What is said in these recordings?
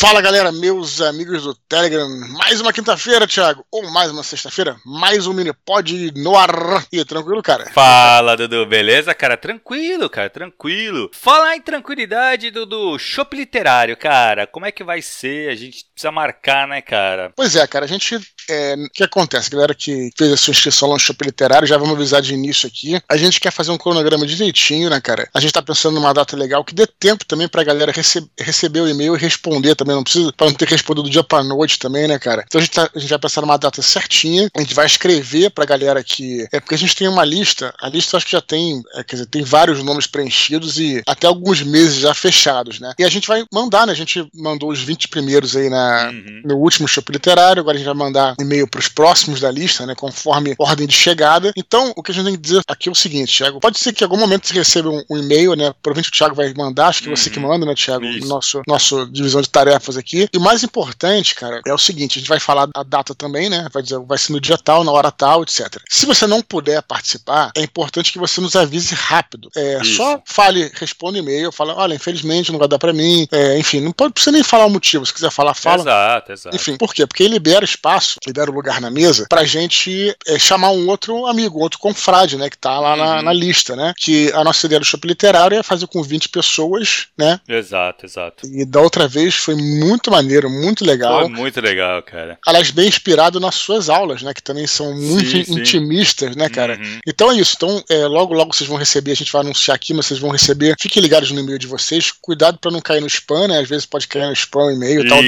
Fala galera, meus amigos do Telegram. Mais uma quinta-feira, Thiago. Ou mais uma sexta-feira. Mais um mini pod no ar. E tranquilo, cara? Fala, Dudu. Beleza, cara? Tranquilo, cara. Tranquilo. Falar em tranquilidade, Dudu. Shop literário, cara. Como é que vai ser? A gente precisa marcar, né, cara? Pois é, cara. A gente. É, o que acontece? Galera que fez a sua inscrição lá no Shop literário, já vamos avisar de início aqui. A gente quer fazer um cronograma direitinho, né, cara? A gente tá pensando numa data legal que dê tempo também pra galera rece receber o e-mail e responder também, não precisa, pra não ter que responder do dia pra noite também, né, cara? Então a gente, tá, a gente vai pensar numa data certinha, a gente vai escrever pra galera que. É porque a gente tem uma lista, a lista eu acho que já tem, é, quer dizer, tem vários nomes preenchidos e até alguns meses já fechados, né? E a gente vai mandar, né? A gente mandou os 20 primeiros aí na, uhum. no último show literário, agora a gente vai mandar e-mail pros próximos da lista, né? Conforme ordem de chegada. Então, o que a gente tem que dizer aqui é o seguinte, Thiago. Pode ser que em algum momento você receba um, um e-mail, né? Provavelmente o Thiago vai mandar, acho que uhum. você que manda, né, Thiago? Nosso, nosso divisão de tarefas aqui. E o mais importante, cara, é o seguinte: a gente vai falar a data também, né? Vai dizer, vai ser no dia tal, na hora tal, etc. Se você não puder participar, é importante que você nos avise rápido. É, só fale, responda e-mail, fala, olha, infelizmente não vai dar para mim. É, enfim, não pode, precisa nem falar o motivo. Se quiser falar, fala. Exato, exato. Enfim, por quê? Porque ele libera espaço, libera o lugar na mesa pra gente é, chamar um outro amigo, outro confrade, né? Que tá lá uhum. na, na, lista, né? Que a nossa ideia do shopping literário é fazer com 20 pessoas, né? Exato, exato. E da outra vez foi muito maneiro, muito legal. Foi muito legal, cara. Aliás, bem inspirado nas suas aulas, né? Que também são muito sim, intimistas, sim. né, cara? Uhum. Então é isso. Então, é, logo, logo vocês vão receber, a gente vai anunciar aqui, mas vocês vão receber. Fiquem ligados no e-mail de vocês. Cuidado para não cair no spam, né? Às vezes pode cair no spam e-mail e tal.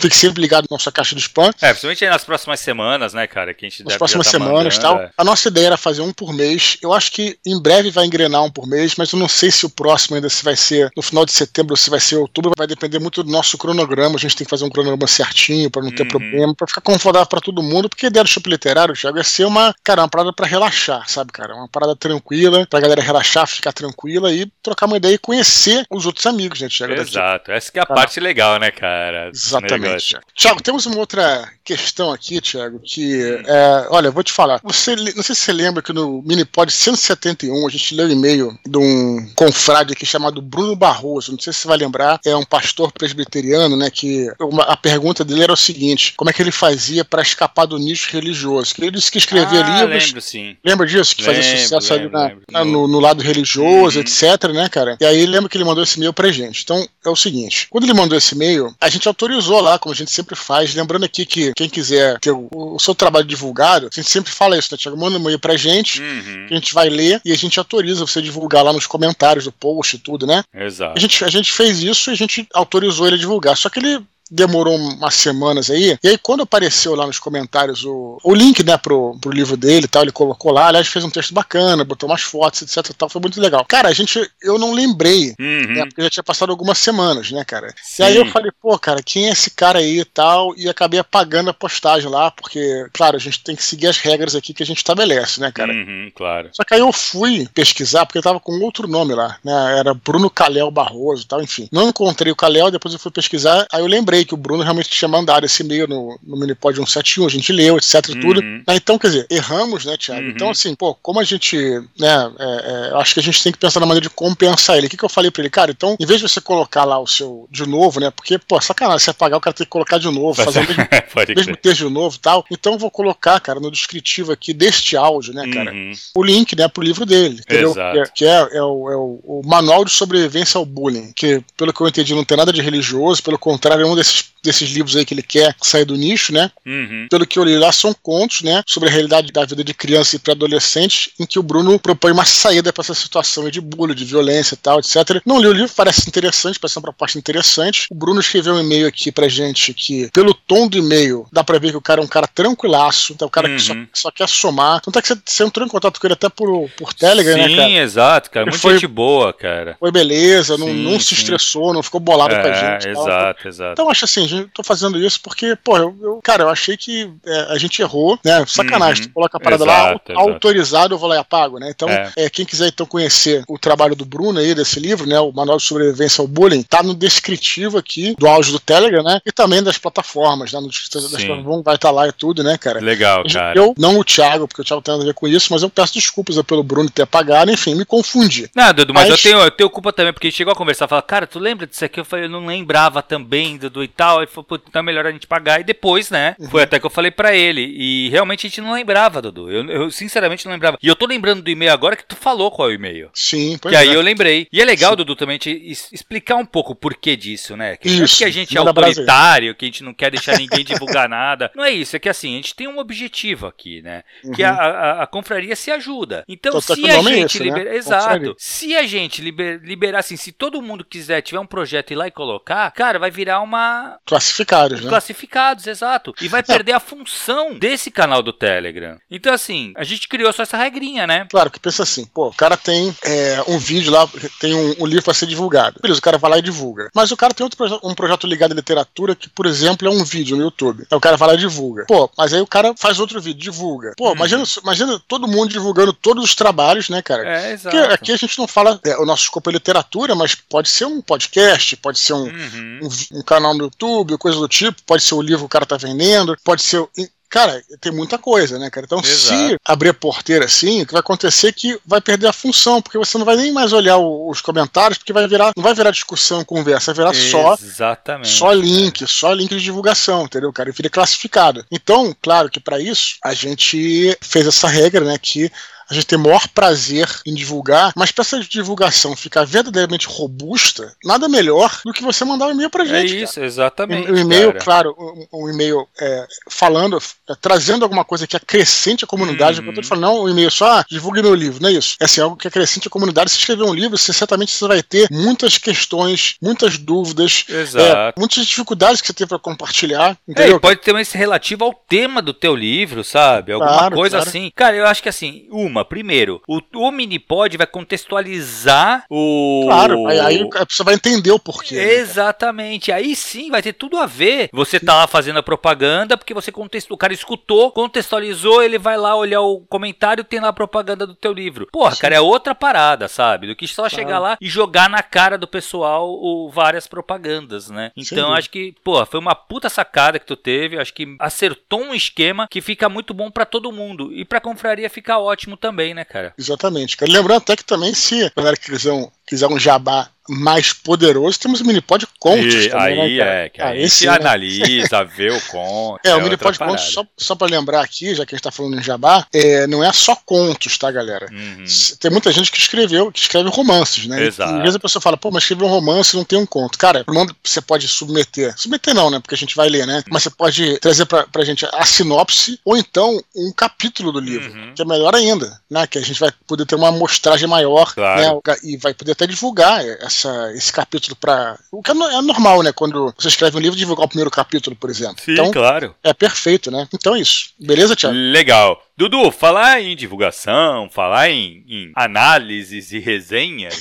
Fique sempre ligado na nossa caixa do spam. É, principalmente nas próximas semanas, né, cara? Que a gente nas próximas tá semanas e tal. É. A nossa ideia era fazer um por mês. Eu acho que em breve vai engrenar um por mês, mas eu não sei se o próximo ainda se vai ser no final de setembro ou se vai ser outubro. Vai depender muito do nosso cronograma. A gente tem que fazer um cronograma certinho para não ter uhum. problema, para ficar confortável para todo mundo, porque a ideia do shopping literário, Thiago, é ser uma, cara, uma parada para relaxar, sabe, cara? Uma parada tranquila, pra galera relaxar, ficar tranquila e trocar uma ideia e conhecer os outros amigos, né, Thiago? Exato, essa que é a cara. parte legal, né, cara? Exatamente. Thiago, temos uma outra questão aqui, Thiago, que, hum. é, olha, vou te falar. Você, não sei se você lembra que no Minipod 171 a gente leu um e-mail de um confrade aqui chamado Bruno Barroso, não sei se você vai lembrar, é um pastor presbiteriano, né, que uma, a pergunta dele era o seguinte, como é que ele fazia para escapar do nicho religioso? Que ele disse que escrevia ah, livros... lembro sim. Lembra disso? Que lembro, fazia sucesso lembro, ali na, no, no, lado religioso, uhum. etc, né, cara? E aí lembra que ele mandou esse e-mail pra gente. Então, é o seguinte, quando ele mandou esse e-mail, a gente autorizou lá, como a gente sempre faz, lembrando aqui que quem quiser ter o, o seu trabalho divulgado, a gente sempre fala isso, né, Tiago? Manda um e-mail pra gente, uhum. que a gente vai ler e a gente autoriza você divulgar lá nos comentários do post e tudo, né? Exato. A gente, a gente fez isso e a gente autorizou ele a divulgar. Só que ele demorou umas semanas aí. E aí, quando apareceu lá nos comentários o, o link, né, pro, pro livro dele e tal, ele colocou lá, aliás, fez um texto bacana, botou umas fotos, etc tal, foi muito legal. Cara, a gente, eu não lembrei, uhum. né, porque já tinha passado algumas semanas, né, cara. Sim. E aí eu falei, pô, cara, quem é esse cara aí e tal, e acabei apagando a postagem lá, porque, claro, a gente tem que seguir as regras aqui que a gente estabelece, né, cara. Uhum, claro. Só que aí eu fui pesquisar, porque eu tava com outro nome lá, né, era Bruno Calel Barroso e tal, enfim. Não encontrei o Calel, depois eu fui pesquisar, aí eu lembrei que o Bruno realmente tinha mandado esse e-mail no, no Minipod 171, a gente leu, etc uhum. tudo. Né? Então, quer dizer, erramos, né, Thiago? Uhum. Então, assim, pô, como a gente, né, é, é, acho que a gente tem que pensar na maneira de compensar ele. O que, que eu falei pra ele? Cara, então, em vez de você colocar lá o seu de novo, né, porque, pô, sacanagem, você apagar, o cara tem que colocar de novo, fazer o mesmo, mesmo texto de novo e tal. Então, eu vou colocar, cara, no descritivo aqui deste áudio, né, cara, uhum. o link, né, pro livro dele, entendeu? Exato. Que, é, é, o, é o, o Manual de Sobrevivência ao Bullying, que, pelo que eu entendi, não tem nada de religioso, pelo contrário, é um desses this desses livros aí que ele quer sair do nicho, né? Uhum. Pelo que eu li lá, são contos, né? Sobre a realidade da vida de criança e pré-adolescente, em que o Bruno propõe uma saída para essa situação de bullying, de violência e tal, etc. Não li o livro, parece interessante, parece uma proposta interessante. O Bruno escreveu um e-mail aqui pra gente que, pelo tom do e-mail, dá pra ver que o cara é um cara tranquilaço, então é um cara uhum. que só, uhum. só, quer somar. Tanto é que você, você, entrou em contato com ele até por, por Telegram, sim, né, cara? Sim, exato, cara. Muita gente boa, cara. Foi beleza, sim, não, não se estressou, não ficou bolado é, com a gente. Exato, tal. exato. Então acho assim, gente, tô fazendo isso porque, pô, eu, eu cara, eu achei que é, a gente errou, né? Sacanagem, uhum. tu coloca a parada exato, lá, exato. autorizado, eu vou lá e apago, né? Então, é. é. quem quiser então conhecer o trabalho do Bruno aí, desse livro, né? O Manual de Sobrevivência ao Bullying, tá no descritivo aqui do áudio do Telegram, né? E também das plataformas, né? No descritivo das plataformas vai estar tá lá e tudo, né, cara? Legal, cara. Eu, não o Thiago, porque o Thiago tem nada a ver com isso, mas eu peço desculpas pelo Bruno ter apagado, enfim, me confundi. Não, Dudu, mas, mas, eu, tenho, eu tenho culpa também, porque a gente chegou a conversar, falar, cara, tu lembra disso aqui? Eu falei, eu não lembrava também, Dudu e tal. Aí falou, pô, então é melhor a gente pagar. E depois, né? Uhum. Foi até que eu falei para ele. E realmente a gente não lembrava, Dudu. Eu, eu, sinceramente não lembrava. E eu tô lembrando do e-mail agora que tu falou qual é o e-mail. Sim, pois Que é. aí eu lembrei. E é legal, Sim. Dudu, também te explicar um pouco o porquê disso, né? Que isso, é que a gente é autoritário, que a gente não quer deixar ninguém divulgar nada. Não é isso, é que assim, a gente tem um objetivo aqui, né? Uhum. Que a, a, a, confraria se ajuda. Então, se a gente esse, libera... né? Exato. Se a gente liber... liberar assim, se todo mundo quiser, tiver um projeto ir lá e colocar, cara, vai virar uma. Classificados, né? Classificados, exato. E vai perder a função desse canal do Telegram. Então, assim, a gente criou só essa regrinha, né? Claro, que pensa assim, pô, o cara tem é, um vídeo lá, tem um, um livro para ser divulgado. Beleza, o cara vai lá e divulga. Mas o cara tem outro projeto, um projeto ligado à literatura que, por exemplo, é um vídeo no YouTube. Aí o cara vai lá e divulga. Pô, mas aí o cara faz outro vídeo, divulga. Pô, hum. imagina, imagina todo mundo divulgando todos os trabalhos, né, cara? É, exato. Porque aqui a gente não fala, é, o nosso escopo é literatura, mas pode ser um podcast, pode ser um, uhum. um, um, canal no YouTube, coisa do tipo, pode ser o livro que o cara tá vendendo, pode ser. Cara, tem muita coisa, né, cara? Então, Exato. se abrir a porteira assim, o que vai acontecer é que vai perder a função, porque você não vai nem mais olhar os comentários, porque vai virar, não vai virar discussão, conversa, vai virar só Exatamente, só link, cara. só link de divulgação, entendeu, cara? E vira classificado. Então, claro que para isso a gente fez essa regra, né, que a gente tem maior prazer em divulgar, mas para essa divulgação ficar verdadeiramente robusta, nada melhor do que você mandar um e-mail pra é gente. É isso, cara. exatamente. Um e-mail, claro, um, um e-mail é, falando, é, trazendo alguma coisa que acrescente a comunidade. Uhum. Eu tô falando, não um e-mail só, ah, divulgue meu livro, não é isso. É assim, algo que acrescente a comunidade. Se escrever um livro, você, certamente você vai ter muitas questões, muitas dúvidas, é, muitas dificuldades que você tem para compartilhar. É, entendeu? É, pode ter mais relativo ao tema do teu livro, sabe? Alguma claro, coisa claro. assim. Cara, eu acho que assim, uma Primeiro, o, o Minipod vai contextualizar o. Claro, aí, aí a pessoa vai entender o porquê. Né, Exatamente. Né, aí sim vai ter tudo a ver. Você sim. tá lá fazendo a propaganda porque você contexto, o cara escutou, contextualizou, ele vai lá olhar o comentário, tem lá a propaganda do teu livro. Porra, sim. cara, é outra parada, sabe? Do que só claro. chegar lá e jogar na cara do pessoal o, várias propagandas, né? Então acho que, pô, foi uma puta sacada que tu teve. Acho que acertou um esquema que fica muito bom para todo mundo. E pra confraria fica ótimo também também, né, cara? Exatamente. Lembrando até que também, se a galera quiser um, quiser um jabá mais poderoso, temos o Minipod Contos e, também, Aí né, é, que a gente sim, analisa, vê o conto. É, é o Minipod Contos, só, só pra lembrar aqui, já que a gente tá falando em jabá, é, não é só contos, tá, galera? Uhum. Tem muita gente que escreveu, que escreve romances, né? Exato. E, às vezes a pessoa fala, pô, mas escreveu um romance não tem um conto. Cara, você pode submeter, submeter não, né? Porque a gente vai ler, né? Uhum. Mas você pode trazer pra, pra gente a sinopse ou então um capítulo do livro, uhum. que é melhor ainda, né? Que a gente vai poder ter uma amostragem maior, claro. né? E vai poder até divulgar essa, esse capítulo para O que é, é normal, né? Quando você escreve um livro, divulgar o primeiro capítulo, por exemplo. Sim, então, claro. É perfeito, né? Então é isso. Beleza, Thiago? Legal. Dudu, falar em divulgação, falar em, em análises e resenhas.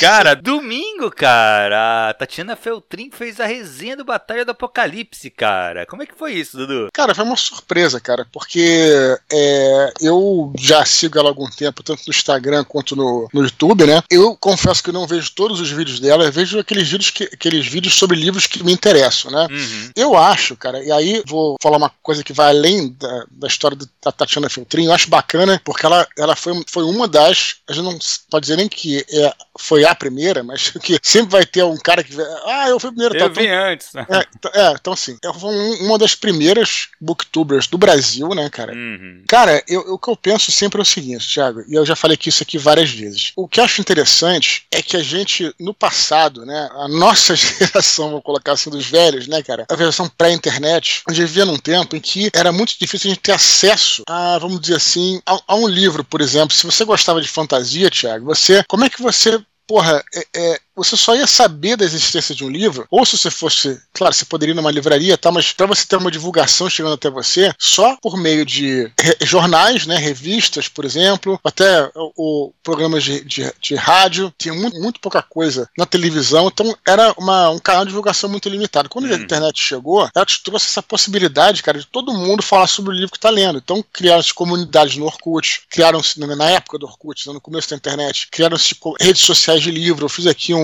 cara, domingo, cara, a Tatiana Feltrin fez a resenha do Batalha do Apocalipse, cara. Como é que foi isso, Dudu? Cara, foi uma surpresa, cara, porque é, eu já sigo ela há algum tempo, tanto no Instagram quanto no, no YouTube, né? Eu confesso que não vejo todos os vídeos dela, eu vejo aqueles vídeos, que, aqueles vídeos sobre livros que me interessam, né? Uhum. Eu acho, cara, e aí vou falar uma coisa que vai além da, da história da Tatiana Tatiana Filtrin, eu acho bacana, porque ela, ela foi, foi uma das. A gente não pode dizer nem que é, foi a primeira, mas que sempre vai ter um cara que. Ah, eu fui primeiro. Eu tá, vim então, antes. Né? É, então, é, então assim, eu fui uma das primeiras booktubers do Brasil, né, cara? Uhum. Cara, eu, o que eu penso sempre é o seguinte, Thiago, e eu já falei que isso aqui várias vezes. O que eu acho interessante é que a gente, no passado, né, a nossa geração, vou colocar assim, dos velhos, né, cara, a geração pré-internet, a gente vivia num tempo em que era muito difícil a gente ter acesso a vamos dizer assim, a, a, um livro, por exemplo. Se você gostava de fantasia, Thiago, você. Como é que você. Porra, é, é você só ia saber da existência de um livro, ou se você fosse, claro, você poderia ir numa livraria, tá, mas para você ter uma divulgação chegando até você, só por meio de jornais, né, revistas, por exemplo, até o, programas de, de, de, rádio, tinha muito, muito pouca coisa na televisão, então era uma, um canal de divulgação muito limitado. Quando a hum. internet chegou, ela te trouxe essa possibilidade, cara, de todo mundo falar sobre o livro que está lendo. Então criaram-se comunidades no Orkut, criaram-se na época do Orkut, no começo da internet, criaram-se redes sociais de livro. Eu fiz aqui um,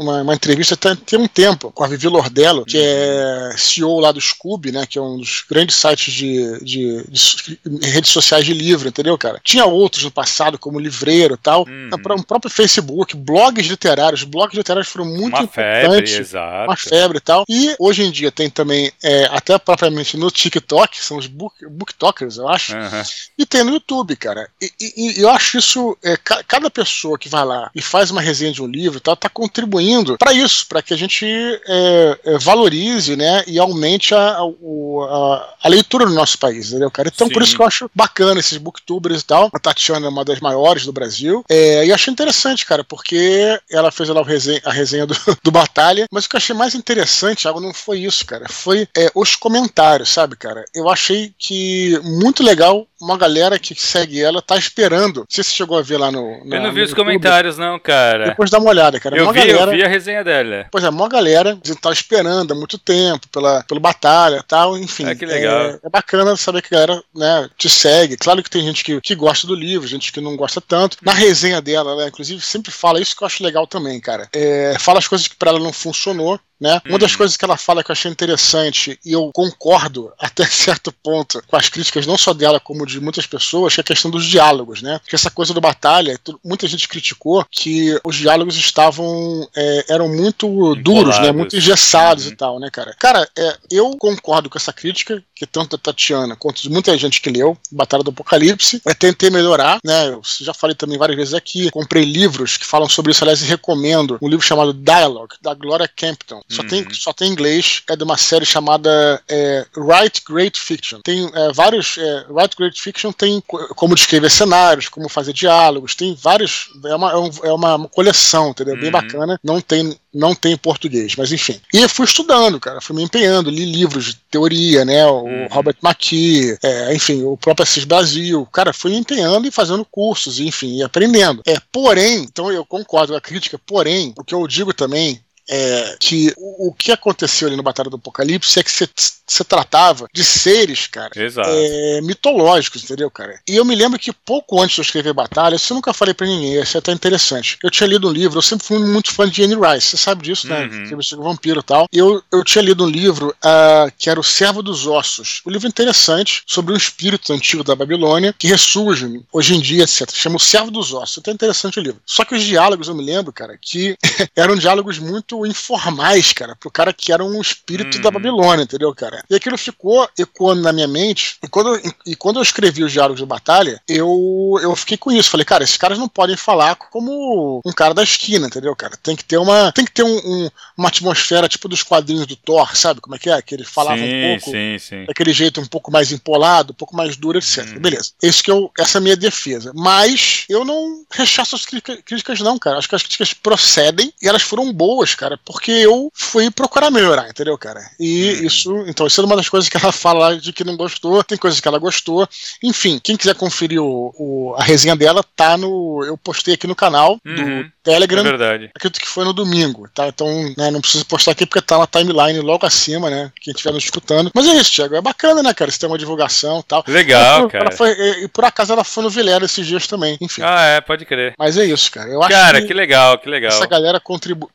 uma, uma entrevista tem, tem um tempo com a Vivi Lordello, que é CEO lá do Scoob, né? Que é um dos grandes sites de, de, de redes sociais de livro, entendeu, cara? Tinha outros no passado, como Livreiro e tal. Uhum. Um próprio Facebook, blogs literários. Blogs literários foram muito uma importantes. Febre, exato. Uma febre e tal. E hoje em dia tem também, é, até propriamente no TikTok, são os book, booktokers, eu acho. Uhum. E tem no YouTube, cara. E, e, e eu acho isso. É, cada pessoa que vai lá e faz uma resenha de um livro e tal, tá contribuindo para isso, para que a gente é, é, valorize né, e aumente a, a, a, leitura no nosso país, entendeu, cara? Então, Sim. por isso que eu acho bacana esses booktubers e tal. A Tatiana é uma das maiores do Brasil. É, e achei interessante, cara, porque ela fez lá resenha, a resenha do, do Batalha, mas o que eu achei mais interessante, algo não foi isso, cara, foi é, os comentários, sabe, cara? Eu achei que muito legal uma galera que segue ela tá esperando. Não sei se você chegou a ver lá no. eu não vi os YouTube. comentários, não, cara. Depois dá uma olhada, cara. Eu uma vi, galera, eu vi a resenha dela. Pois é, uma galera que tá esperando há muito tempo pela, pelo batalha e tal, enfim. É que legal. É, é, bacana saber que a galera né, te segue. Claro que tem gente que, que gosta do livro, gente que não gosta tanto. Na resenha dela, ela, inclusive, sempre fala isso que eu acho legal também, cara. É, fala as coisas que para ela não funcionou né? Uma das uhum. coisas que ela fala que eu achei interessante, e eu concordo até certo ponto com as críticas, não só dela, como de muitas pessoas, que é a questão dos diálogos, né? Que essa coisa do Batalha, muita gente criticou que os diálogos estavam. É, eram muito duros, né? Muito engessados uhum. e tal, né, cara? Cara, é, eu concordo com essa crítica, que tanto da Tatiana quanto de muita gente que leu, Batalha do Apocalipse. Eu tentei melhorar, né? Eu já falei também várias vezes aqui. Comprei livros que falam sobre isso, aliás, e recomendo. Um livro chamado Dialogue, da Gloria Campton só, uhum. tem, só tem inglês, é de uma série chamada é, Write Great Fiction. Tem é, vários. É, Write Great Fiction tem como descrever cenários, como fazer diálogos, tem vários. É uma, é uma, uma coleção, entendeu? Uhum. Bem bacana. Não tem, não tem em português, mas enfim. E fui estudando, cara, fui me empenhando, li livros de teoria, né? O uhum. Robert McKee, é, enfim, o próprio Assis Brasil. Cara, fui me empenhando e fazendo cursos, enfim, e aprendendo. É, porém, então eu concordo com a crítica, porém, o que eu digo também é, que o, o, que aconteceu ali no Batalha do Apocalipse é que você tratava de seres, cara, é, mitológicos, entendeu, cara? E eu me lembro que pouco antes de eu escrever Batalha, isso eu nunca falei pra ninguém, isso é até interessante. Eu tinha lido um livro, eu sempre fui muito fã de Anne Rice, você sabe disso, né? Uhum. Vampiro e tal. Eu, eu tinha lido um livro uh, que era O Servo dos Ossos. Um livro interessante sobre um espírito antigo da Babilônia que ressurge hoje em dia, etc. Chama O Servo dos Ossos. Até interessante o livro. Só que os diálogos, eu me lembro, cara, que eram diálogos muito informais, cara, pro cara que era um espírito da uhum. Babilônia, entendeu, cara? E aquilo ficou ecoando na minha mente, e quando, e quando eu escrevi os diálogos de batalha, eu, eu fiquei com isso. Falei, cara, esses caras não podem falar como um cara da esquina, entendeu, cara? Tem que ter uma, tem que ter um, um, uma atmosfera tipo dos quadrinhos do Thor, sabe como é que é? Que ele falava sim, um pouco, sim, sim. daquele jeito um pouco mais empolado, um pouco mais duro, etc. Hum. Beleza. Esse que eu, essa é a minha defesa. Mas eu não rechaço as críticas, não, cara. Acho que as críticas procedem e elas foram boas, cara porque eu fui procurar melhorar, entendeu, cara? E uhum. isso, então, isso é uma das coisas que ela fala de que não gostou, tem coisas que ela gostou. Enfim, quem quiser conferir o, o a resenha dela, tá no. Eu postei aqui no canal uhum. do Telegram. É verdade. Acredito que foi no domingo, tá? Então, né, não preciso postar aqui porque tá na timeline logo acima, né? Quem estiver nos escutando. Mas é isso, Thiago. É bacana, né, cara? Você tem uma divulgação e tal. Legal, cara. Foi, e por acaso ela foi no Vilera esses dias também. Enfim. Ah, é, pode crer. Mas é isso, cara. Eu acho cara, que, que legal, que legal. Essa galera contribui,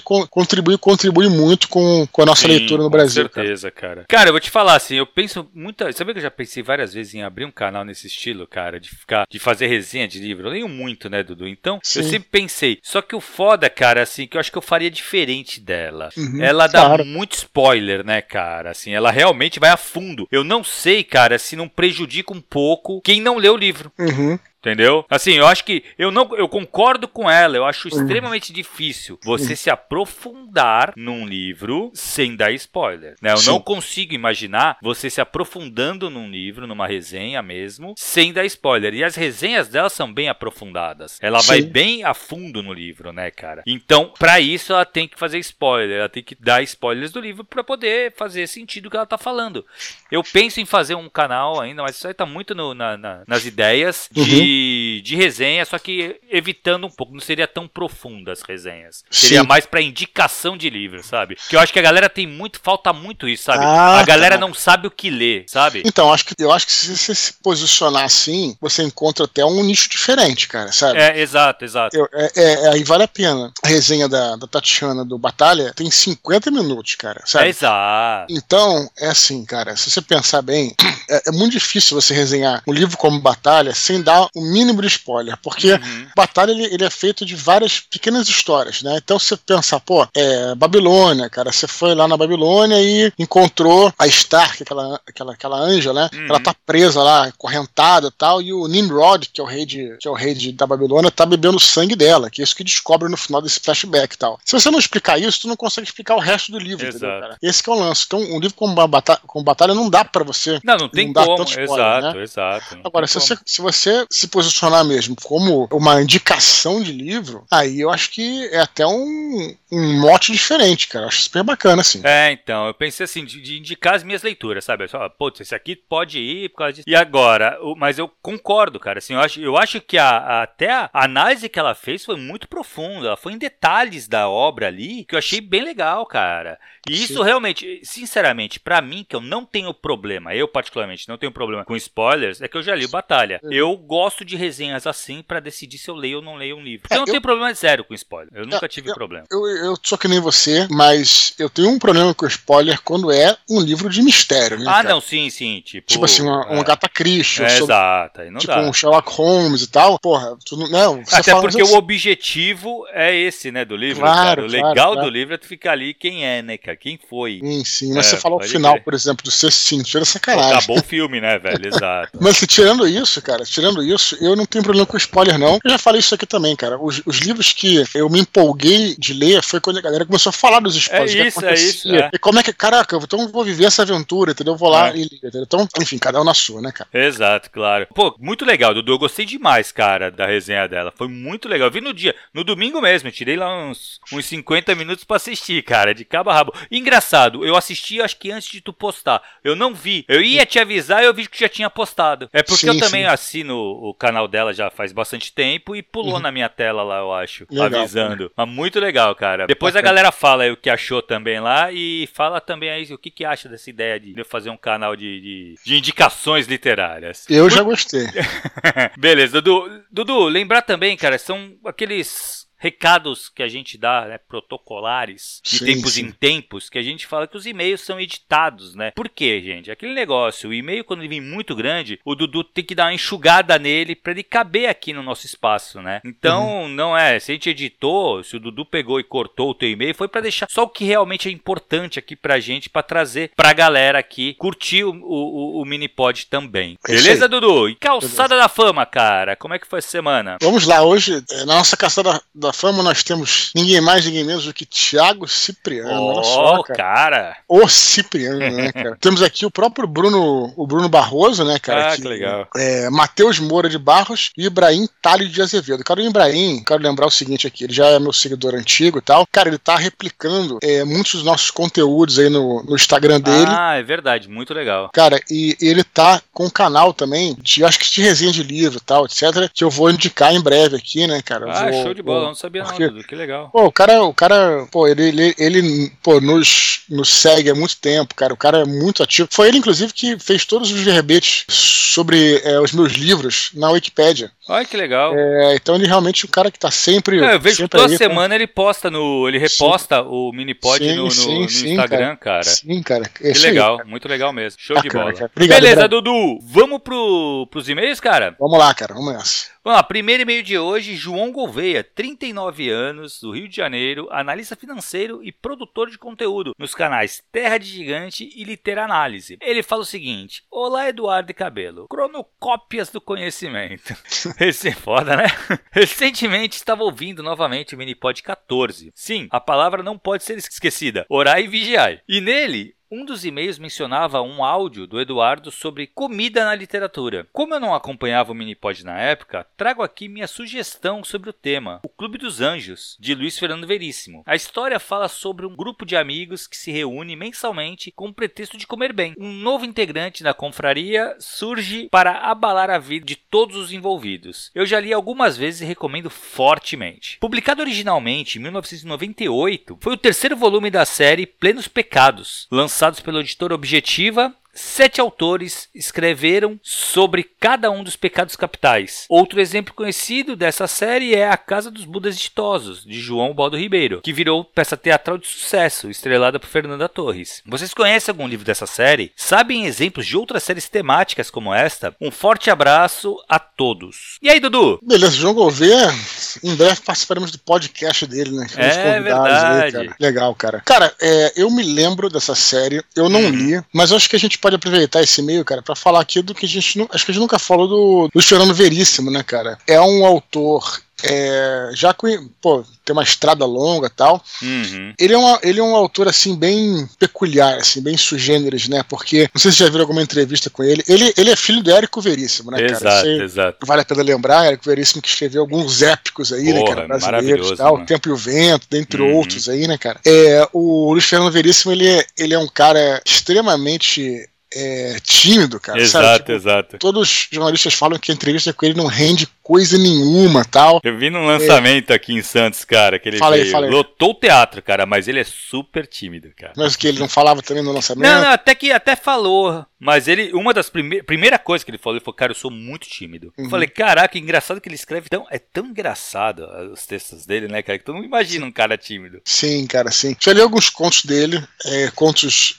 contribui, contribui, contribui muito com, com a nossa Sim, leitura no Brasil. Com certeza, cara. cara. Cara, eu vou te falar assim, eu penso muita. Sabe que eu já pensei várias vezes em abrir um canal nesse estilo, cara? De ficar, de fazer resenha de livro. Eu leio muito, né, Dudu? Então, Sim. eu sempre pensei. Só que o foda, cara, assim, que eu acho que eu faria diferente dela. Uhum, ela dá claro. muito spoiler, né, cara? Assim, ela realmente vai a fundo. Eu não sei, cara, se não prejudica um pouco quem não lê o livro. Uhum. Entendeu? Assim, eu acho que eu não eu concordo com ela, eu acho extremamente difícil você se aprofundar num livro sem dar spoiler, né? Eu Sim. não consigo imaginar você se aprofundando num livro, numa resenha mesmo, sem dar spoiler. E as resenhas dela são bem aprofundadas. Ela vai Sim. bem a fundo no livro, né, cara? Então, pra isso ela tem que fazer spoiler, ela tem que dar spoilers do livro pra poder fazer sentido o que ela tá falando. Eu penso em fazer um canal ainda, mas isso aí tá muito no- na- na- nas ideias de, de resenha, só que evitando um pouco, não seria tão profunda as resenhas. Seria Sim. mais pra indicação de livro, sabe? Que eu acho que a galera tem muito, falta muito isso, sabe? Ah, a galera tá. não sabe o que ler, sabe? Então, acho que, eu acho que se você se posicionar assim, você encontra até um nicho diferente, cara, sabe? É, exato, exato. Eu- é, é- aí vale a pena. A resenha da, da Tatiana do Batalha tem 50 minutos, cara, É sabe? exato. Então, é assim, cara, se você pensar bem, é, é muito difícil você resenhar um livro como Batalha sem dar o mínimo de spoiler, porque Uhum. Batalha ele, ele é feito de várias pequenas histórias, né? Então você pensar, pô, é Babilônia, cara, você foi lá na Babilônia e encontrou a Stark, aquela, aquela, aquela anja, né? Uhum. Ela tá presa lá, correntada e tal, e o Nimrod, que é o rei de, que é o rei de, da Babilônia, tá bebendo o sangue dela, que é isso que descobre no final desse flashback e tal. Se você não explicar isso, tu não consegue explicar o resto do livro, entendeu, Exato. cara? Esse que é o lance. Então, um livro como, ba- Bata- como Batalha não dá pra você Não, não tem Não como. spoiler, exato, né? exato. Agora, se você, se você se posicionar mesmo como uma indicação de livro, aí eu acho que é até um, um mote diferente, cara. Eu acho super bacana, assim. É, então, eu pensei assim, de, de indicar as minhas leituras, sabe? Só, putz, esse aqui pode ir por causa disso. E agora, mas eu concordo, cara, assim, eu acho, eu acho que a, a- até a análise que ela fez foi muito profunda, ela foi em detalhes da obra ali, que eu achei bem legal, cara. E isso Sim. realmente, sinceramente, pra mim, que eu não tenho problema, eu particularmente não tenho problema com spoilers, é que eu já li o Batalha. Eu gosto de resenhas assim pra decidir se eu leio ou não leio um livro. Eu É, não eu- tenho problema zero com spoiler, eu nunca É, tive eu- problema. Eu, eu sou que nem você, mas eu tenho um problema com spoiler quando é um livro de mistério, né? Ah, cara? não, sim, sim, tipo... Tipo assim, uma, é. uma Gata Christie, É, sobre- exato, aí não tipo dá. um Sherlock Holmes e tal. Porra, tu não. Não, você Até porque mas o objetivo é esse, né, do livro, Claro, cara. O claro, legal claro. do livro é tu ficar ali quem é, né, cara? Quem foi? Sim, sim. Mas É, você fala o final, crer. por exemplo, do sexto sentido, é sacanagem. Acabou o filme, né, velho? Exato. Mas se, tirando isso, cara, tirando isso, eu não tenho problema com spoiler, não. Eu já falei isso aqui também, cara. Os, os livros que eu me empolguei de ler foi quando a galera começou a falar dos spoilers. É isso, é isso, é. E como é que, caraca, então eu vou viver essa aventura, entendeu? Eu vou lá É. e liga, entendeu? Então, enfim, cada um na sua, né, cara? Exato, claro. Pô, muito legal, Dudu. Eu gostei demais, cara, da resenha dela. Foi muito legal. Eu vi no dia, no domingo mesmo. Eu tirei lá uns, uns 50 minutos pra assistir, cara, de cabo a rabo. Engraçado, eu assisti acho que antes de tu postar. Eu não vi. Eu ia te avisar e eu vi que já tinha postado. É porque Sim, eu também sim. assino o canal dela já faz bastante tempo e pulou na minha tela lá, eu acho. Uhum. Legal, avisando. Mas muito legal, cara. Depois a Bacana. galera fala aí o que achou também lá e fala também aí o que, que acha dessa ideia de eu fazer um canal de, de, de indicações literárias. Eu já gostei. Beleza, Dudu. Dudu, lembrar também, cara, são aqueles recados que a gente dá, né, protocolares, de Sim, tempos sim. em tempos, que a gente fala que os e-mails são editados, né? Por quê, gente? Aquele negócio, o e-mail quando ele vem muito grande, o Dudu tem que dar uma enxugada nele pra ele caber aqui no nosso espaço, né? Então, Uhum. não é, se a gente editou, se o Dudu pegou e cortou o teu e-mail, foi pra deixar só o que realmente é importante aqui pra gente, pra trazer pra galera aqui curtir o, o, o Minipod também. É Beleza. Dudu? E Calçada da Fama, cara, como é que foi essa semana? Vamos lá, hoje, eh, na nossa caçada da fama, nós temos ninguém mais, ninguém menos do que Thiago Cipriano. olha só, cara. cara. O Cipriano, né, cara? Temos aqui o próprio Bruno, o Bruno Barroso, né, cara? Ah, que legal. É, Matheus Moura de Barros e Ibrahim Tales de Azevedo. Cara, o Ibrahim, quero lembrar o seguinte aqui, ele já é meu seguidor antigo e tal. Cara, ele tá replicando é, muitos dos nossos conteúdos aí no, no Instagram dele. Ah, é verdade, muito legal. Cara, e ele tá com um canal também, de, acho que de resenha de livro e tal, etc., que eu vou indicar em breve aqui, né, cara? Eu Ah, vou- show de bola, sabia porque- não, Dudu, que legal. Pô, o cara, o cara, pô, ele, ele, ele pô, nos, nos segue há muito tempo, cara. O cara é muito ativo. Foi ele, inclusive, que fez todos os verbetes sobre é, os meus livros na Wikipédia. Ai, que legal. É, então ele realmente é um cara que tá sempre. É, eu vejo que sempre toda aí, semana ele posta no. Ele reposta o Minipod Sim, no, no- sim, no sim, Instagram, cara. Sim, cara. é Que isso aí, legal, cara. muito legal mesmo. Show de bola. cara. Obrigado, Beleza, obrigado. Dudu. Vamos pro, pros e-mails, cara? Vamos lá, cara. Vamos nessa. Vamos lá, primeiro e-mail de hoje, João Gouveia, 39 anos, do Rio de Janeiro, analista financeiro e produtor de conteúdo nos canais Terra de Gigante e Literanálise. Ele fala o seguinte: Olá, Eduardo e Cabelo, cronocópias do conhecimento. Esse é foda, né? Recentemente estava ouvindo novamente o Minipod 14. Sim, a palavra não pode ser esquecida. Orai e vigiai. E nele, um dos e-mails mencionava um áudio do Eduardo sobre comida na literatura. Como eu não acompanhava o Minipod na época, trago aqui minha sugestão sobre o tema, O Clube dos Anjos, de Luiz Fernando Veríssimo. A história fala sobre um grupo de amigos que se reúne mensalmente com o pretexto de comer bem. Um novo integrante da confraria surge para abalar a vida de todos os envolvidos. Eu já li algumas vezes e recomendo fortemente. Publicado originalmente em 1998, foi o terceiro volume da série Plenos Pecados, lançado lançados pela editora Objetiva Sete autores escreveram sobre cada um dos pecados capitais. Outro exemplo conhecido dessa série é A Casa dos Budas Ditosos, de João Baldo Ribeiro, que virou peça teatral de sucesso, estrelada por Fernanda Torres. Vocês conhecem algum livro dessa série? Sabem exemplos de outras séries temáticas como esta? Um forte abraço a todos. E aí, Dudu? Beleza, João Gouveia, em breve participaremos do podcast dele, né? É verdade. Aí, cara. Legal, cara. Cara, é, eu me lembro dessa série, eu não hum. li, mas acho que a gente pode aproveitar esse meio, cara, para falar aqui do que a gente não, acho que a gente nunca falou do, do Veríssimo, né, cara? É um autor é, já com, pô, tem uma estrada longa tal. Uhum. Ele, é uma, ele é um autor, assim, bem peculiar, assim, bem sugêneres, né? Porque, não sei se já viram alguma entrevista com ele. Ele, ele é filho do Érico Veríssimo, né, exato, cara? Exato, exato. Vale a pena lembrar, Érico Veríssimo que escreveu alguns épicos aí, Porra, né, cara? Brasileiros tal. O Tempo e o Vento, dentre uhum. outros aí, né, cara? É, o Luiz Fernando Veríssimo, ele é, ele é um cara extremamente é, tímido, cara. Exato, tipo, exato. Todos os jornalistas falam que a entrevista com ele não rende coisa nenhuma tal. Eu vi num lançamento é. aqui em Santos, cara, que ele fala veio, aí. lotou o teatro, cara, mas ele é super tímido, cara. Mas que ele não falava também no lançamento? Não, não, até que até falou. Mas ele, uma das primeiras primeira coisas que ele falou, ele falou, cara, eu sou muito tímido. Uhum. Eu falei, caraca, engraçado que ele escreve tão, é tão engraçado uh, os textos dele, né, cara, que tu não imagina um cara tímido. Sim, cara, sim. Já li alguns contos dele, é, contos,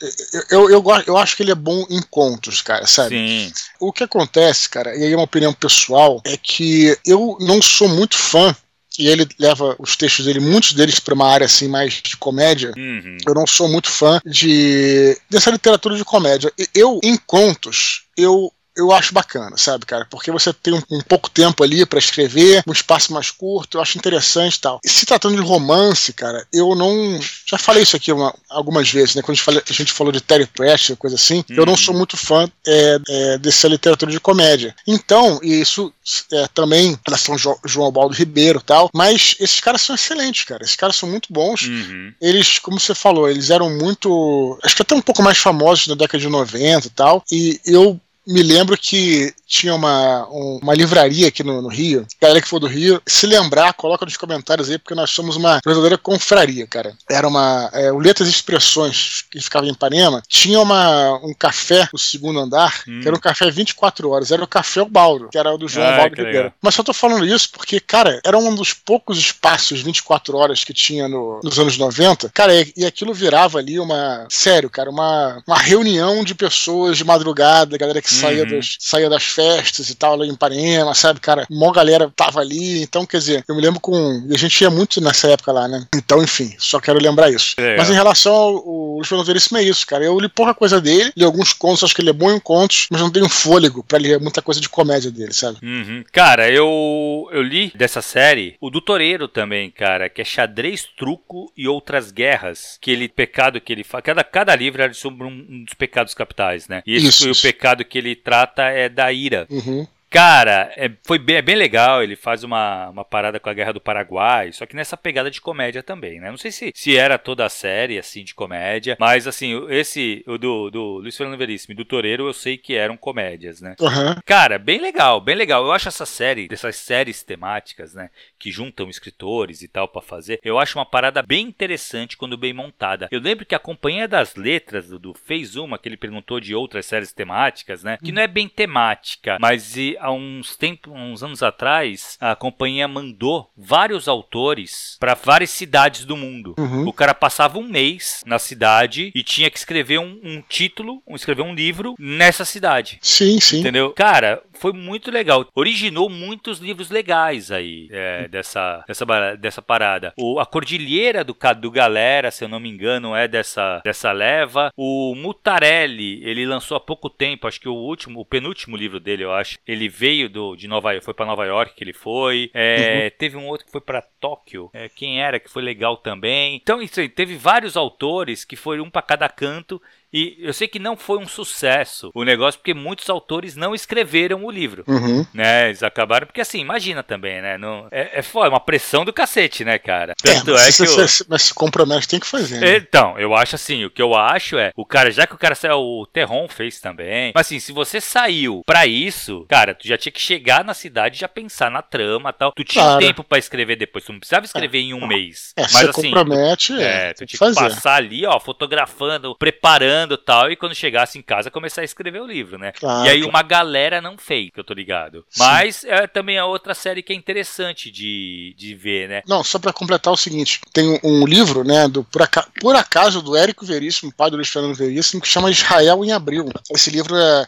eu, eu, eu, eu acho que ele é bom em contos, cara, sabe? Sim. O que acontece, cara, e aí é uma opinião pessoal, é que eu não sou muito fã e ele leva os textos dele, muitos deles para uma área assim mais de comédia. Uhum. Eu não sou muito fã de dessa literatura de comédia. Eu em contos, eu eu acho bacana, sabe, cara? Porque você tem um, um pouco tempo ali para escrever, um espaço mais curto, eu acho interessante e tal. E se tratando de romance, cara, eu não. Já falei isso aqui uma, algumas vezes, né? Quando a gente, fala, a gente falou de Terry Pratchett, coisa assim, uhum. eu não sou muito fã é, é, dessa literatura de comédia. Então, isso é, também relação jo João Baldo Ribeiro tal, mas esses caras são excelentes, cara. Esses caras são muito bons. Uhum. Eles, como você falou, eles eram muito. Acho que até um pouco mais famosos na década de 90 e tal. E eu me lembro que tinha uma, uma livraria aqui no, no, Rio. Galera que for do Rio, se lembrar, coloca nos comentários aí, porque nós somos uma verdadeira confraria, cara. Era uma. É, o Letras e Expressões, que ficava em Ipanema, tinha uma, um café no segundo andar, hum. que era um café 24 horas. Era o Café o Baldo, que era o do João ah, Baldo Ribeiro. Mas só tô falando isso porque, cara, era um dos poucos espaços 24 horas que tinha no, nos anos 90. Cara, e, e aquilo virava ali uma. Sério, cara, uma, uma reunião de pessoas de madrugada, galera que saía, uhum. das, saía das festas e tal, lá em Ipanema, sabe, cara? Uma galera tava ali, então, quer dizer, eu me lembro com. E a gente ia muito nessa época lá, né? Então, enfim, só quero lembrar isso. É. Mas em relação ao Luiz Fernando Veríssimo, é isso, cara. Eu li pouca coisa dele, li alguns contos, acho que ele é bom em contos, mas não tenho fôlego pra ler muita coisa de comédia dele, sabe? Uhum. Cara, eu, eu li dessa série o do Toreiro também, cara, que é Xadrez, Truco e Outras Guerras, que ele, pecado que ele faz. Cada, cada livro era sobre um, um dos pecados capitais, né? E esse isso, foi isso. o pecado que ele trata é da ira. Uhum. Cara, é, foi bem, é bem legal. Ele faz uma, uma parada com a Guerra do Paraguai, só que nessa pegada de comédia também, né? Não sei se, se era toda a série, assim, de comédia, mas, assim, esse, o do, do Luiz Fernando Veríssimo e do Toreiro, eu sei que eram comédias, né? Uhum. Cara, bem legal, bem legal. Eu acho essa série, dessas séries temáticas, né, que juntam escritores e tal para fazer, eu acho uma parada bem interessante quando bem montada. Eu lembro que a Companhia das Letras, do, do fez uma que ele perguntou de outras séries temáticas, né, que não é bem temática, mas há uns tempos, uns anos atrás, a companhia mandou vários autores para várias cidades do mundo. Uhum. O cara passava um mês na cidade e tinha que escrever um, um título, escrever um livro nessa cidade. Sim, sim. Entendeu? Cara, foi muito legal. Originou muitos livros legais aí é, dessa, dessa, dessa parada. O, a Cordilheira do, do Galera, se eu não me engano, é dessa, dessa leva. O Mutarelli, ele lançou há pouco tempo, acho que o último, o penúltimo livro dele, eu acho. Ele veio do, de Nova York, foi para Nova York que ele foi. É, uhum. Teve um outro que foi para Tóquio. É, quem era que foi legal também. Então, isso aí, teve vários autores que foram um para cada canto e eu sei que não foi um sucesso o negócio, porque muitos autores não escreveram o livro. Uhum. Né? Eles acabaram, porque assim, imagina também, né? Não, é, é, é uma pressão do cacete, né, cara? É, Tanto é, é que. Você, eu... Mas se compromete, tem que fazer. Né? Então, eu acho assim, o que eu acho é, o cara, já que o cara saiu, o Terron fez também. Mas assim, se você saiu pra isso, cara, tu já tinha que chegar na cidade já pensar na trama tal. Tu tinha claro. tempo para escrever depois, tu não precisava escrever em um é. mês. É, mas assim. compromete, é, tu tinha que passar ali, ó, fotografando, preparando tal, e quando chegasse em casa começar a escrever o livro, né? E aí uma galera não fez, que eu tô ligado. Sim. Mas é também a outra série que é interessante de, de ver, né? Não, só para completar o seguinte, tem um livro, né, do por, acaso, por acaso do Érico Veríssimo, pai do Luiz Fernando Veríssimo, que chama Israel em Abril. Esse livro é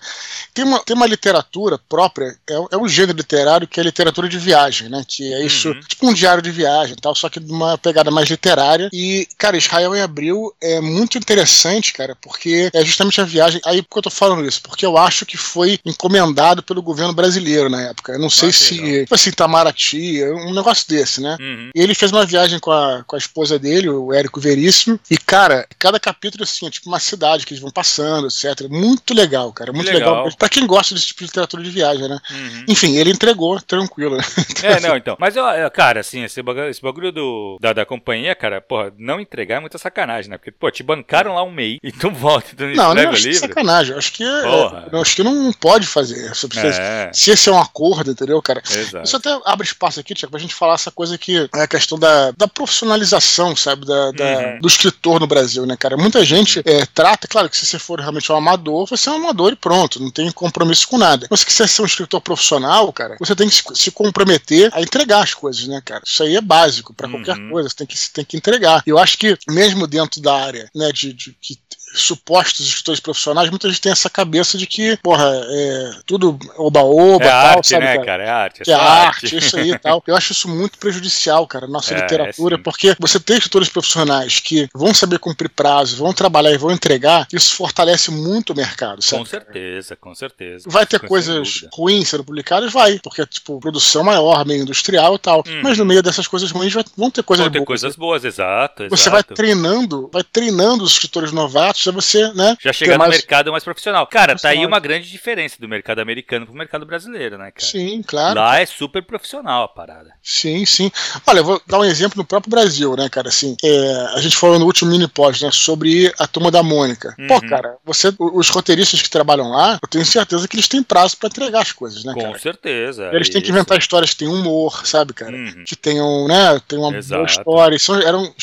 tem uma, tem uma literatura própria, é, é um gênero literário que é literatura de viagem, né? Que é isso, uhum. tipo um diário de viagem, tal, só que de uma pegada mais literária. E, cara, Israel em Abril é muito interessante, cara, porque porque é justamente a viagem. Aí por que eu tô falando isso? Porque eu acho que foi encomendado pelo governo brasileiro na época. Eu não sei ah, se. Tipo assim, Itamaraty, um negócio desse, né? Uhum. Ele fez uma viagem com a, com a esposa dele, o Érico Veríssimo. E, cara, cada capítulo, assim, é tipo uma cidade que eles vão passando, etc. Muito legal, cara. Muito legal. legal. Pra quem gosta desse tipo de literatura de viagem, né? Uhum. Enfim, ele entregou tranquilo. Né? Então, é, não, então. Mas, eu, cara, assim, esse bagulho, esse bagulho do, da, da companhia, cara, porra, não entregar é muita sacanagem, né? Porque, pô, te bancaram lá um mês e volta tu não, não acho que é sacanagem. Eu acho que, é, acho que não pode fazer. É. Se esse é um acordo, entendeu, cara? Exato. Isso até abre espaço aqui, Tiago, pra gente falar essa coisa que é a questão da, da profissionalização, sabe, da, da uhum. do escritor no Brasil, né, cara? Muita gente é, trata, claro que se você for realmente um amador, você é um amador e pronto, não tem compromisso com nada. Mas se você quiser ser um escritor profissional, cara, você tem que se, se comprometer a entregar as coisas, né, cara? Isso aí é básico para qualquer uhum. coisa, você tem que, você tem que entregar. Eu acho que mesmo dentro da área, né, de, de que supostos escritores profissionais, muita gente tem essa cabeça de que, porra, é tudo oba-oba, é tal, arte, sabe, né, cara? cara? É arte. É, é arte, arte, isso aí e tal. Eu acho isso muito prejudicial, cara, nossa é, literatura, é porque você tem escritores profissionais que vão saber cumprir prazo, vão trabalhar e vão entregar, isso fortalece muito o mercado, sabe? Com certeza, com certeza. Vai ter coisas ruins sendo publicadas? Vai, porque, tipo, produção maior, meio industrial e tal. Hum. Mas no meio dessas coisas ruins vão ter coisas vão ter boas. coisas boas, exato, exato. Você vai treinando, vai treinando os escritores novatos já você, né? Já chegar no mais... mercado mais profissional. Cara, profissional. tá aí uma grande diferença do mercado americano pro mercado brasileiro, né, cara? Sim, claro. Lá é super profissional a parada. Sim, sim. Olha, eu vou dar um exemplo no próprio Brasil, né, cara? Assim, é, a gente falou no último mini pod, né, sobre a turma da Mônica. Uhum. Pô, cara, você, os roteiristas que trabalham lá, eu tenho certeza que eles têm prazo para entregar as coisas, né, Com cara? certeza. Eles têm que inventar histórias que têm humor, sabe, cara? Uhum. Que tenham, né, tem uma Exato. boa história. São, eram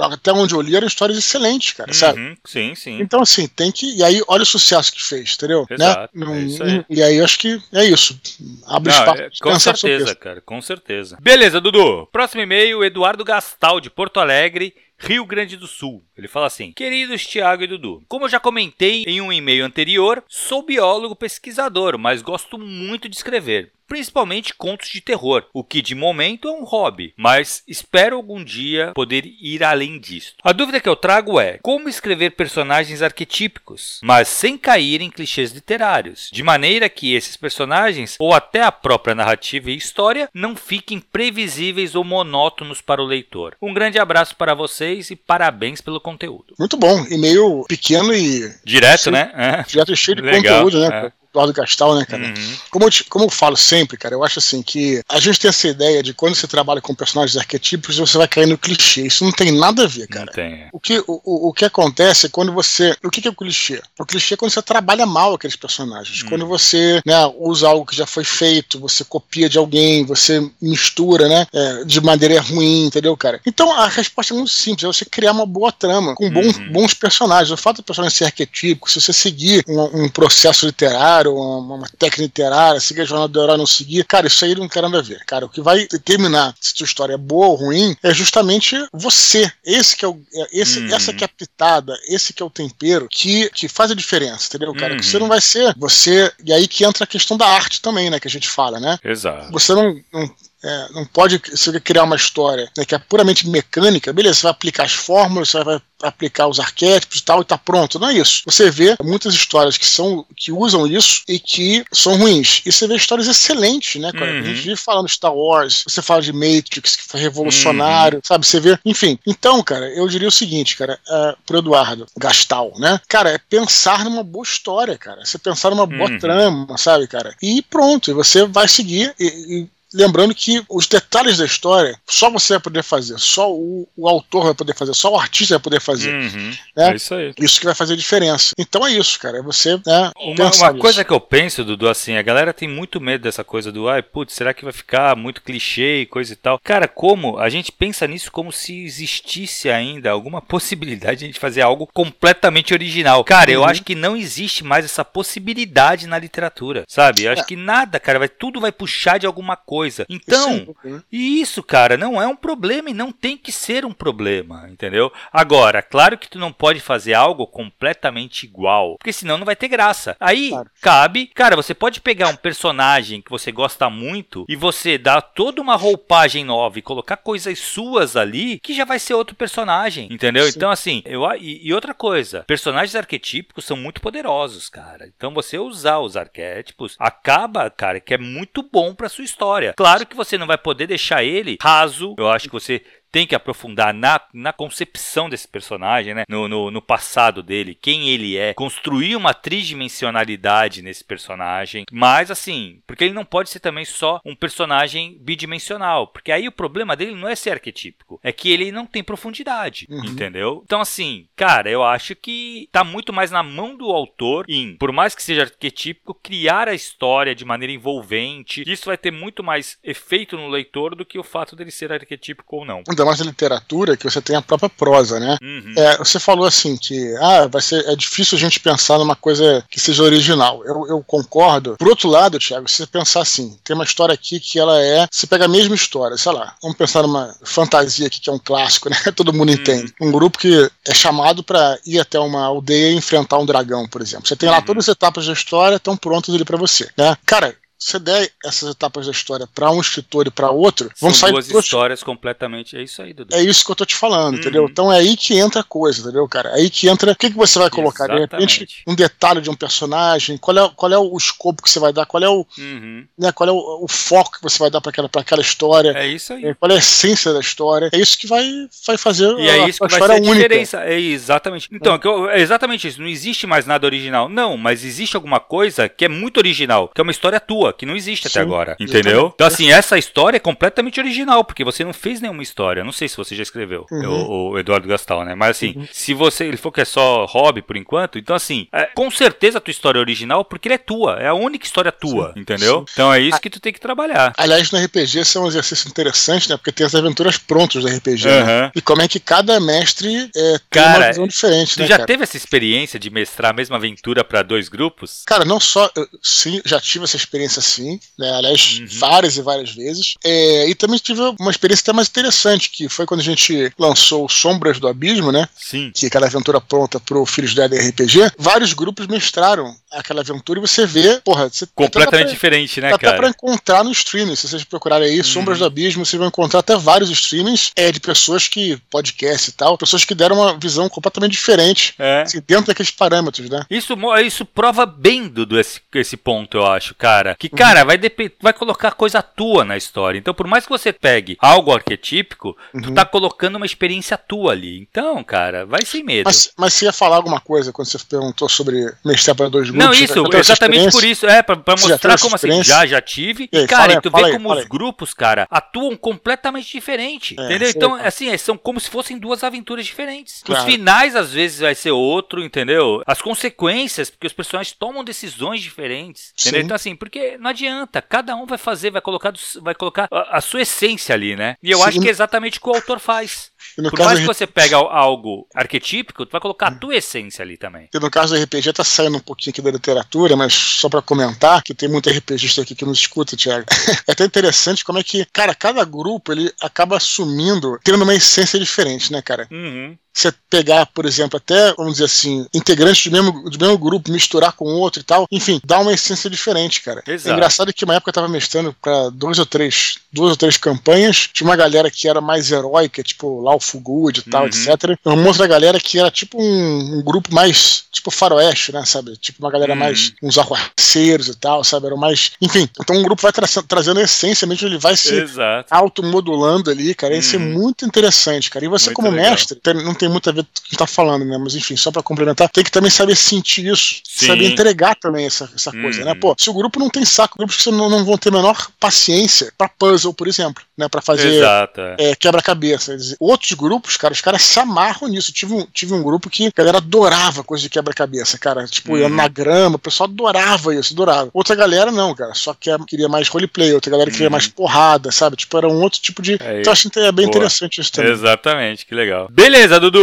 até onde eu li, eram histórias excelentes, cara, uhum, sabe? Sim, sim. Então, assim, tem que. E aí, olha o sucesso que fez, entendeu? Né? Exato, né? é isso aí. E aí, acho que é isso. Abre Não, espaço. É, com certeza, cara, com certeza. Beleza, Dudu. Próximo e-mail, Eduardo Gastal, de Porto Alegre. Rio Grande do Sul. Ele fala assim: Queridos Tiago e Dudu, como eu já comentei em um e-mail anterior, sou biólogo pesquisador, mas gosto muito de escrever principalmente contos de terror, o que de momento é um hobby, mas espero algum dia poder ir além disso. A dúvida que eu trago é como escrever personagens arquetípicos, mas sem cair em clichês literários, de maneira que esses personagens, ou até a própria narrativa e história, não fiquem previsíveis ou monótonos para o leitor. Um grande abraço para vocês e parabéns pelo conteúdo. Muito bom, e-mail pequeno e. Direto, cheio, né? É. Direto e cheio de Legal, conteúdo, né? É. Eduardo Gastal, né, cara? Uhum. Como, eu te, como eu falo sempre, cara, eu acho assim que a gente tem essa ideia de quando você trabalha com personagens arquetípicos, você vai cair no clichê. Isso não tem nada a ver, cara. Tem. O que, o, o que acontece é quando você. O que, que é o clichê? O clichê é quando você trabalha mal aqueles personagens. Uhum. Quando você né, usa algo que já foi feito, você copia de alguém, você mistura, né? É, de maneira ruim, entendeu, cara? Então a resposta é muito simples: é você criar uma boa trama, com bons, uhum. bons personagens. O fato do personagem ser arquetípico, se você seguir um, um processo literário, literário, uma, uma técnica literária, seguir a jornada do herói, não seguir. Cara, isso aí não tem nada a ver. Cara, o que vai determinar se tua história é boa ou ruim é justamente você. Esse que é o. É, esse, uhum. Essa que é a pitada, esse que é o tempero que, que faz a diferença, entendeu, cara? Uhum. Que você não vai ser. Você. E aí que entra a questão da arte também, né? Que a gente fala, né? Exato. Você não, não é, não pode você criar uma história né, que é puramente mecânica, beleza, você vai aplicar as fórmulas, você vai aplicar os arquétipos e tal, e tá pronto. Não é isso. Você vê muitas histórias que são que usam isso e que são ruins. E você vê histórias excelentes, né, cara? Uhum. A gente vive falando Star Wars, você fala de Matrix, que foi revolucionário, uhum. sabe? Você vê. Enfim. Então, cara, eu diria o seguinte, cara, uh, pro Eduardo Gastal, né? Cara, é pensar numa boa história, cara. Você pensar numa boa uhum. trama, sabe, cara? E pronto, e você vai seguir e, e Lembrando que os detalhes da história só você vai poder fazer, só o, o autor vai poder fazer, só o artista vai poder fazer. Uhum, né? É isso aí. Isso que vai fazer diferença. Então é isso, cara. É você. Né, uma, uma coisa que eu penso, Dudu, assim, a galera tem muito medo dessa coisa do ai, putz, será que vai ficar muito clichê e coisa e tal? Cara, como a gente pensa nisso como se existisse ainda alguma possibilidade de a gente fazer algo completamente original. Cara, uhum. eu acho que não existe mais essa possibilidade na literatura, sabe? Eu acho é. que nada, cara, vai, tudo vai puxar de alguma coisa coisa. Então, Sim. isso, cara, não é um problema e não tem que ser um problema, entendeu? Agora, claro que tu não pode fazer algo completamente igual, porque senão não vai ter graça. Aí claro. cabe, cara, você pode pegar um personagem que você gosta muito e você dar toda uma roupagem nova e colocar coisas suas ali, que já vai ser outro personagem, entendeu? Sim. Então, assim, eu e, e outra coisa, personagens arquetípicos são muito poderosos, cara. Então, você usar os arquétipos acaba, cara, que é muito bom para sua história. Claro que você não vai poder deixar ele raso. Eu acho que você tem que aprofundar na, na concepção desse personagem, né? No, no, no, passado dele, quem ele é, construir uma tridimensionalidade nesse personagem. Mas assim, porque ele não pode ser também só um personagem bidimensional, porque aí o problema dele não é ser arquetípico, é que ele não tem profundidade, uhum. entendeu? Então assim, cara, eu acho que tá muito mais na mão do autor em, por mais que seja arquetípico, criar a história de maneira envolvente. Isso vai ter muito mais efeito no leitor do que o fato dele ser arquetípico ou não. Então, mais literatura que você tem a própria prosa, né? Uhum. É, você falou assim que ah, vai ser, é difícil a gente pensar numa coisa que seja original. Eu, eu concordo. Por outro lado, Thiago, se você pensar assim, tem uma história aqui que ela é. Você pega a mesma história, sei lá, vamos pensar numa fantasia aqui que é um clássico, né? Todo mundo uhum. entende. Um grupo que é chamado para ir até uma aldeia e enfrentar um dragão, por exemplo. Você tem lá uhum. todas as etapas da história, estão prontas ali para você, né? Cara, você der essas etapas da história para um escritor e para outro, vão São sair duas histórias completamente. É isso aí, Dudu. É isso que eu tô te falando, uhum. entendeu? Então é aí que entra a coisa, entendeu, cara? É aí que entra. O que, que você vai colocar? Exatamente. De repente, um detalhe de um personagem, qual é, qual é o escopo que você vai dar, qual é o. Uhum. Né, qual é o, o, foco que você vai dar para aquela, pra aquela história. É isso aí. É, qual é a essência da história. É isso que vai, vai fazer e é a, é isso que vai ser a única. diferença. É exatamente. Então, é. é exatamente isso. Não existe mais nada original. Não, mas existe alguma coisa que é muito original, que é uma história tua, que não existe Sim. até agora. Entendeu? Então, assim, essa história é completamente original, porque você não fez nenhuma história. Não sei se você já escreveu, uhum. o, o, Eduardo Gastal, né? Mas assim, uhum. se você. Ele falou que é só hobby por enquanto, então assim, é, com certeza a tua história é original, porque ele é tua. É a única história tua, Sim. entendeu? Sim. Então é isso que tu tem que trabalhar. Aliás, no RPG isso é um exercício interessante, né? Porque tem as aventuras prontas do RPG, uhum. né? E como é que cada mestre é, tem cara, uma visão diferente, tu né? já cara? teve essa experiência de mestrar a mesma aventura para dois grupos? Cara, não só. Eu, sim, já tive essa experiência sim, né? Aliás, uhum. várias e várias vezes. É, e também tive uma experiência até mais interessante, que foi quando a gente lançou Sombras do Abismo, né? Sim. Que é aquela aventura pronta pro Filhos da RPG. Vários grupos mestraram aquela aventura e você vê, porra, você completamente pra, diferente, né, dá cara? Dá pra encontrar no streaming. Se vocês procurarem aí, uhum. Sombras do Abismo, vocês vão encontrar até vários streamings é, de pessoas que, podcast e tal, pessoas que deram uma visão completamente diferente é. assim, dentro daqueles parâmetros, né? Isso, isso prova bem, do esse, esse ponto, eu acho, cara. Que, cara, uhum. vai, vai colocar coisa tua na história. Então, por mais que você pegue algo arquetípico, uhum. tu tá colocando uma experiência tua ali. Então, cara, vai sem medo. Mas, mas você ia falar alguma coisa quando você perguntou sobre mestrar para dois grupos? Não, isso, exatamente por isso. É, pra, pra mostrar como assim, já, já tive. E, aí, cara, e tu vê como os grupos, cara, atuam completamente diferente. É, entendeu? Então, é. assim, são como se fossem duas aventuras diferentes. Claro. Os finais, às vezes, vai ser outro, entendeu? As consequências, porque os personagens tomam decisões diferentes. Entendeu? Sim. Então, assim, porque não adianta, cada um vai fazer, vai colocar, vai colocar a, a sua essência ali, né? E eu Sim. acho que é exatamente o que o autor faz. Por caso, mais que você pega algo arquetípico, tu vai colocar a tua essência ali também. E no caso do RPG, tá saindo um pouquinho aqui da literatura, mas só para comentar, que tem muito RPGista aqui que nos escuta, Thiago. é até interessante como é que, cara, cada grupo ele acaba assumindo, tendo uma essência diferente, né, cara? Uhum você pegar, por exemplo, até, vamos dizer assim, integrantes do mesmo, do mesmo grupo, misturar com outro e tal, enfim, dá uma essência diferente, cara. Exato. É engraçado que uma época eu tava mestrando para dois ou três, duas ou três campanhas, tinha uma galera que era mais heróica, tipo Laufo Good e tal, uhum. etc. E uma outra galera que era tipo um, um, grupo mais, tipo faroeste, né, sabe? Tipo uma galera uhum. mais, uns arruaceiros e tal, sabe? Era mais, enfim. Então um grupo vai tra trazendo essência mesmo, ele vai se Exato. automodulando ali, cara. Isso é uhum. muito interessante, cara. E você muito como legal. mestre, não tem tem muito a ver com o que tá falando, né? Mas enfim, só para complementar, tem que também saber sentir isso, Sim. saber entregar também essa, essa hum. coisa, né? Uhum. Pô, se o grupo não tem saco, grupos que não, não vão ter menor paciência para puzzle, por exemplo, né? Para fazer é. é, quebra-cabeça. Outros grupos, cara, os caras se amarram nisso. Tive um, tive um grupo que a galera adorava coisa de quebra-cabeça, cara. Tipo, hum. na grama, o pessoal adorava isso, adorava. Outra galera não, cara, só quer, queria mais roleplay, outra galera queria hum. mais porrada, sabe? Tipo, era um outro tipo de. É, então, acho que é bem Boa. interessante isso também. Exatamente, que legal. Beleza, Dudu.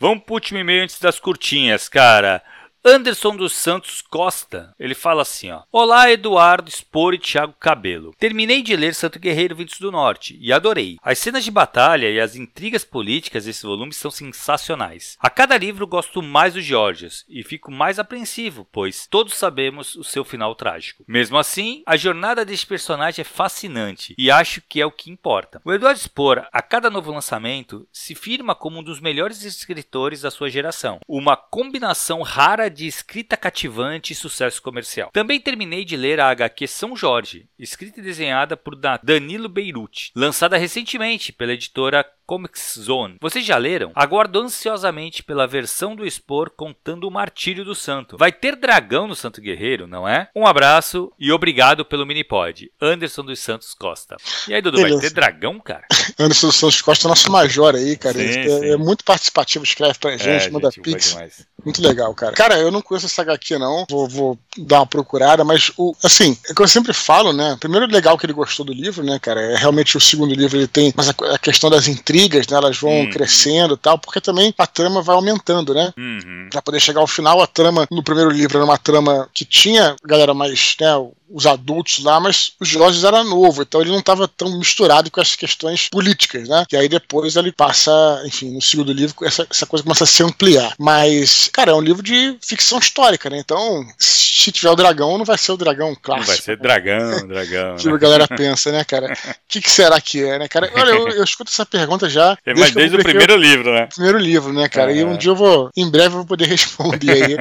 Vamos pro último e-mail antes das curtinhas, cara. Anderson dos Santos Costa, ele fala assim, ó. Olá, Eduardo Spor e Thiago Cabelo. Terminei de ler Santo Guerreiro Ventos do Norte e adorei. As cenas de batalha e as intrigas políticas desse volume são sensacionais. A cada livro gosto mais do Georgios e fico mais apreensivo, pois todos sabemos o seu final trágico. Mesmo assim, a jornada deste personagem é fascinante e acho que é o que importa. O Eduardo Spor, a cada novo lançamento, se firma como um dos melhores escritores da sua geração. Uma combinação rara de escrita cativante e sucesso comercial. Também terminei de ler a HQ São Jorge, escrita e desenhada por Danilo Beirute, lançada recentemente pela editora Comics Zone. Vocês já leram? Aguardo ansiosamente pela versão do Expor contando o martírio do santo. Vai ter dragão no Santo Guerreiro, não é? Um abraço e obrigado pelo minipod. Anderson dos Santos Costa. E aí, Dudu, Beleza. vai ter dragão, cara? Anderson dos Santos Costa é nosso major aí, cara. Sim, é, é, muito participativo, escreve pra gente, é, manda gente, pix. Muito legal, cara. Cara, eu não conheço essa HQ, não. Vou, vou dar uma procurada, mas o, assim, é que eu sempre falo, né? Primeiro, legal que ele gostou do livro, né, cara? É realmente o segundo livro ele tem mas a, a questão das intrigas né? Elas vão uhum. crescendo e tal, porque também a trama vai aumentando, né? Uhum. Pra poder chegar ao final, a trama no primeiro livro era uma trama que tinha galera mais, né? Os adultos lá, mas o Jorge era novo, então ele não estava tão misturado com as questões políticas, né? E aí depois ele passa, enfim, no segundo livro, essa, essa coisa começa a se ampliar. Mas, cara, é um livro de ficção histórica, né? Então, se tiver o dragão, não vai ser o dragão clássico. Não vai ser dragão, dragão. tipo, a galera pensa, né, cara? O que, que, será que é, né, cara? Olha, eu, eu escuto essa pergunta já. É, desde, desde o primeiro eu, livro, né? Primeiro livro, né, cara? É. E um dia eu vou, em breve, eu vou poder responder aí.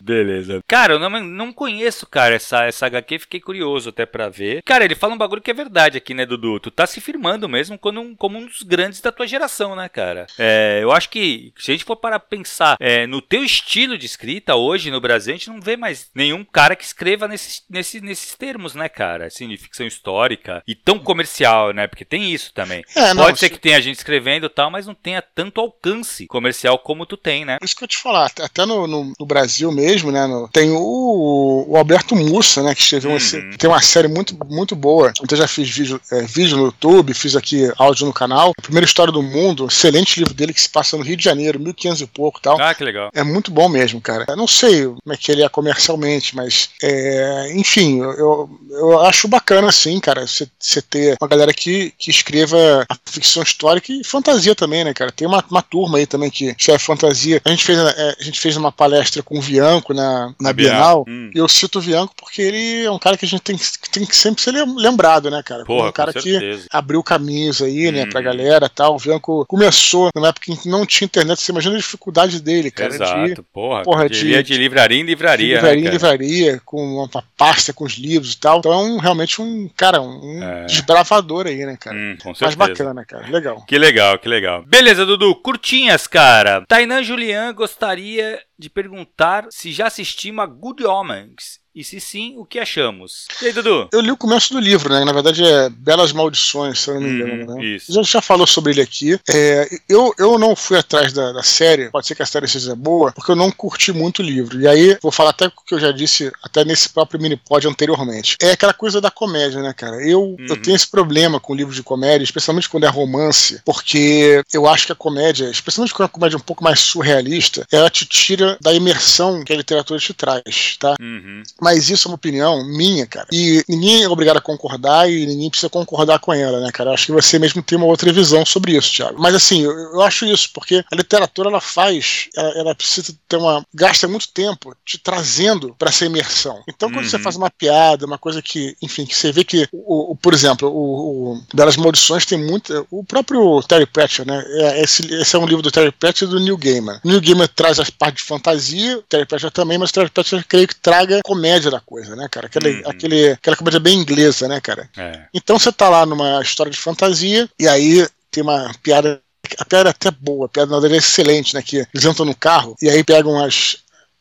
Beleza. Cara, eu não, não conheço, cara, essa, essa HQ, fiquei curioso até para ver. Cara, ele fala um bagulho que é verdade aqui, né, Dudu? Tu tá se firmando mesmo como um, como um dos grandes da tua geração, né, cara? É, eu acho que, se a gente for para pensar é, no teu estilo de escrita hoje no Brasil, a gente não vê mais nenhum cara que escreva nesses, nesses, nesses termos, né, cara? Assim, de ficção histórica e tão comercial, né? Porque tem isso também. É, não, Pode ser que tenha gente escrevendo e tal, mas não tenha tanto alcance comercial como tu tem, né? Isso que eu te falar, até no, no, no Brasil mesmo, né? No, tem o, o Alberto Mussa, né? Que escreveu hum. Uhum. Tem uma série muito, muito boa. Então já fiz vídeo, é, vídeo no YouTube, fiz aqui áudio no canal. Primeira história do mundo, excelente livro dele que se passa no Rio de Janeiro, 1500 e pouco tal. Ah, que legal. É muito bom mesmo, cara. Eu não sei como é que ele é comercialmente, mas é, enfim, eu, eu acho bacana assim, cara, você ter uma galera que, que escreva a ficção histórica e fantasia também, né, cara? Tem uma, uma turma aí também que é fantasia. A gente fez, é, a gente fez uma palestra com o Vianco na, na Bienal. Hum. E eu cito o Vianco porque ele é um cara que a gente tem, tem que sempre ser lembrado, né, cara? Porra, um cara que abriu caminhos aí, né, pra uhum. galera tal. O Bianco começou numa época em que não tinha internet, você imagina a dificuldade dele, cara. Exato, de, porra. porra de, de, de livraria em livraria, de livraria né, em livraria, com uma pasta com os livros e tal. Então é um, realmente um, cara, um é. desbravador aí, né, cara? Hum, com certeza. Mas bacana, cara. Legal. Que legal, que legal. Beleza, Dudu. Curtinhas, cara. Tainan Julian gostaria de perguntar se já assistimos a Good Omens e se sim, o que achamos? E aí, Dudu? Eu li o começo do livro, né? Na verdade é Belas Maldições, se eu não me engano. Hum, né? Isso. Já, já falou sobre ele aqui. É, eu, eu não fui atrás da, da, série, pode ser que a série seja boa, porque eu não curti muito o livro. E aí, vou falar até o que eu já disse, até nesse próprio mini-pod anteriormente. É aquela coisa da comédia, né, cara? Eu, uhum. eu tenho esse problema com livros de comédia, especialmente quando é romance, porque eu acho que a comédia, especialmente quando é uma comédia um pouco mais surrealista, ela te tira da imersão que a literatura te traz, tá? Uhum mas isso é uma opinião minha, cara. E ninguém é obrigado a concordar e ninguém precisa concordar com ela, né, cara? Acho que você mesmo tem uma outra visão sobre isso, Thiago. Mas assim, eu, eu acho isso, porque a literatura ela faz, ela, ela, precisa ter uma. gasta muito tempo te trazendo para essa imersão. Então, quando uhum. você faz uma piada, uma coisa que, enfim, que você vê que, o, o por exemplo, o, o Belas Maldições tem muito. O próprio Terry Pratchett, né? É, esse, esse, é um livro do Terry Pratchett e do Neil Gaiman. Neil Gaiman traz as partes de fantasia, o Terry Pratchett também, mas o Terry Pratchett creio que traga comédia da coisa, né, cara? Aquela, uhum. aquele, aquela comédia bem inglesa, né, cara? É. Então você tá lá numa história de fantasia e aí tem uma piada a piada é até boa, a piada na verdade é excelente, né? Que eles entram no carro e aí pegam as,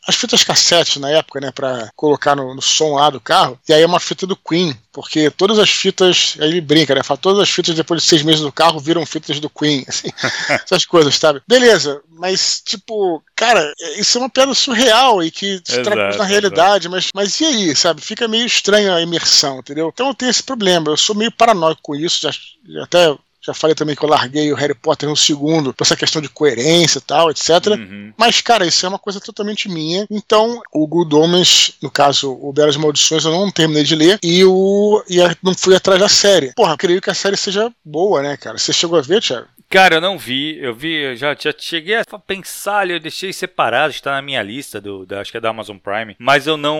as fitas cassete na época, né, para colocar no, no, som lá do carro. E aí é uma fita do Queen, porque todas as fitas, aí ele brinca, né, fala, todas as fitas depois de seis meses do carro viram fitas do Queen, assim, essas coisas, sabe? Beleza, mas tipo, cara, isso é uma piada surreal e que se traduz na realidade, mas, mas e aí, sabe? Fica meio estranha a imersão, entendeu? Então eu tenho esse problema, eu sou meio paranoico com isso, já até já falei também que eu larguei o Harry Potter no segundo, por essa questão de coerência e tal, etc. Uhum. Mas, cara, isso é uma coisa totalmente minha. Então, o Good Omens, no caso, o Belas Maldições, eu não terminei de ler. E o e não fui atrás da série. Porra, creio que a série seja boa, né, cara? Você chegou a ver, Thiago? Cara, eu não vi. Eu vi, eu já, já cheguei a pensar ali, eu deixei separado, está na minha lista do, da, acho que é da Amazon Prime, mas eu não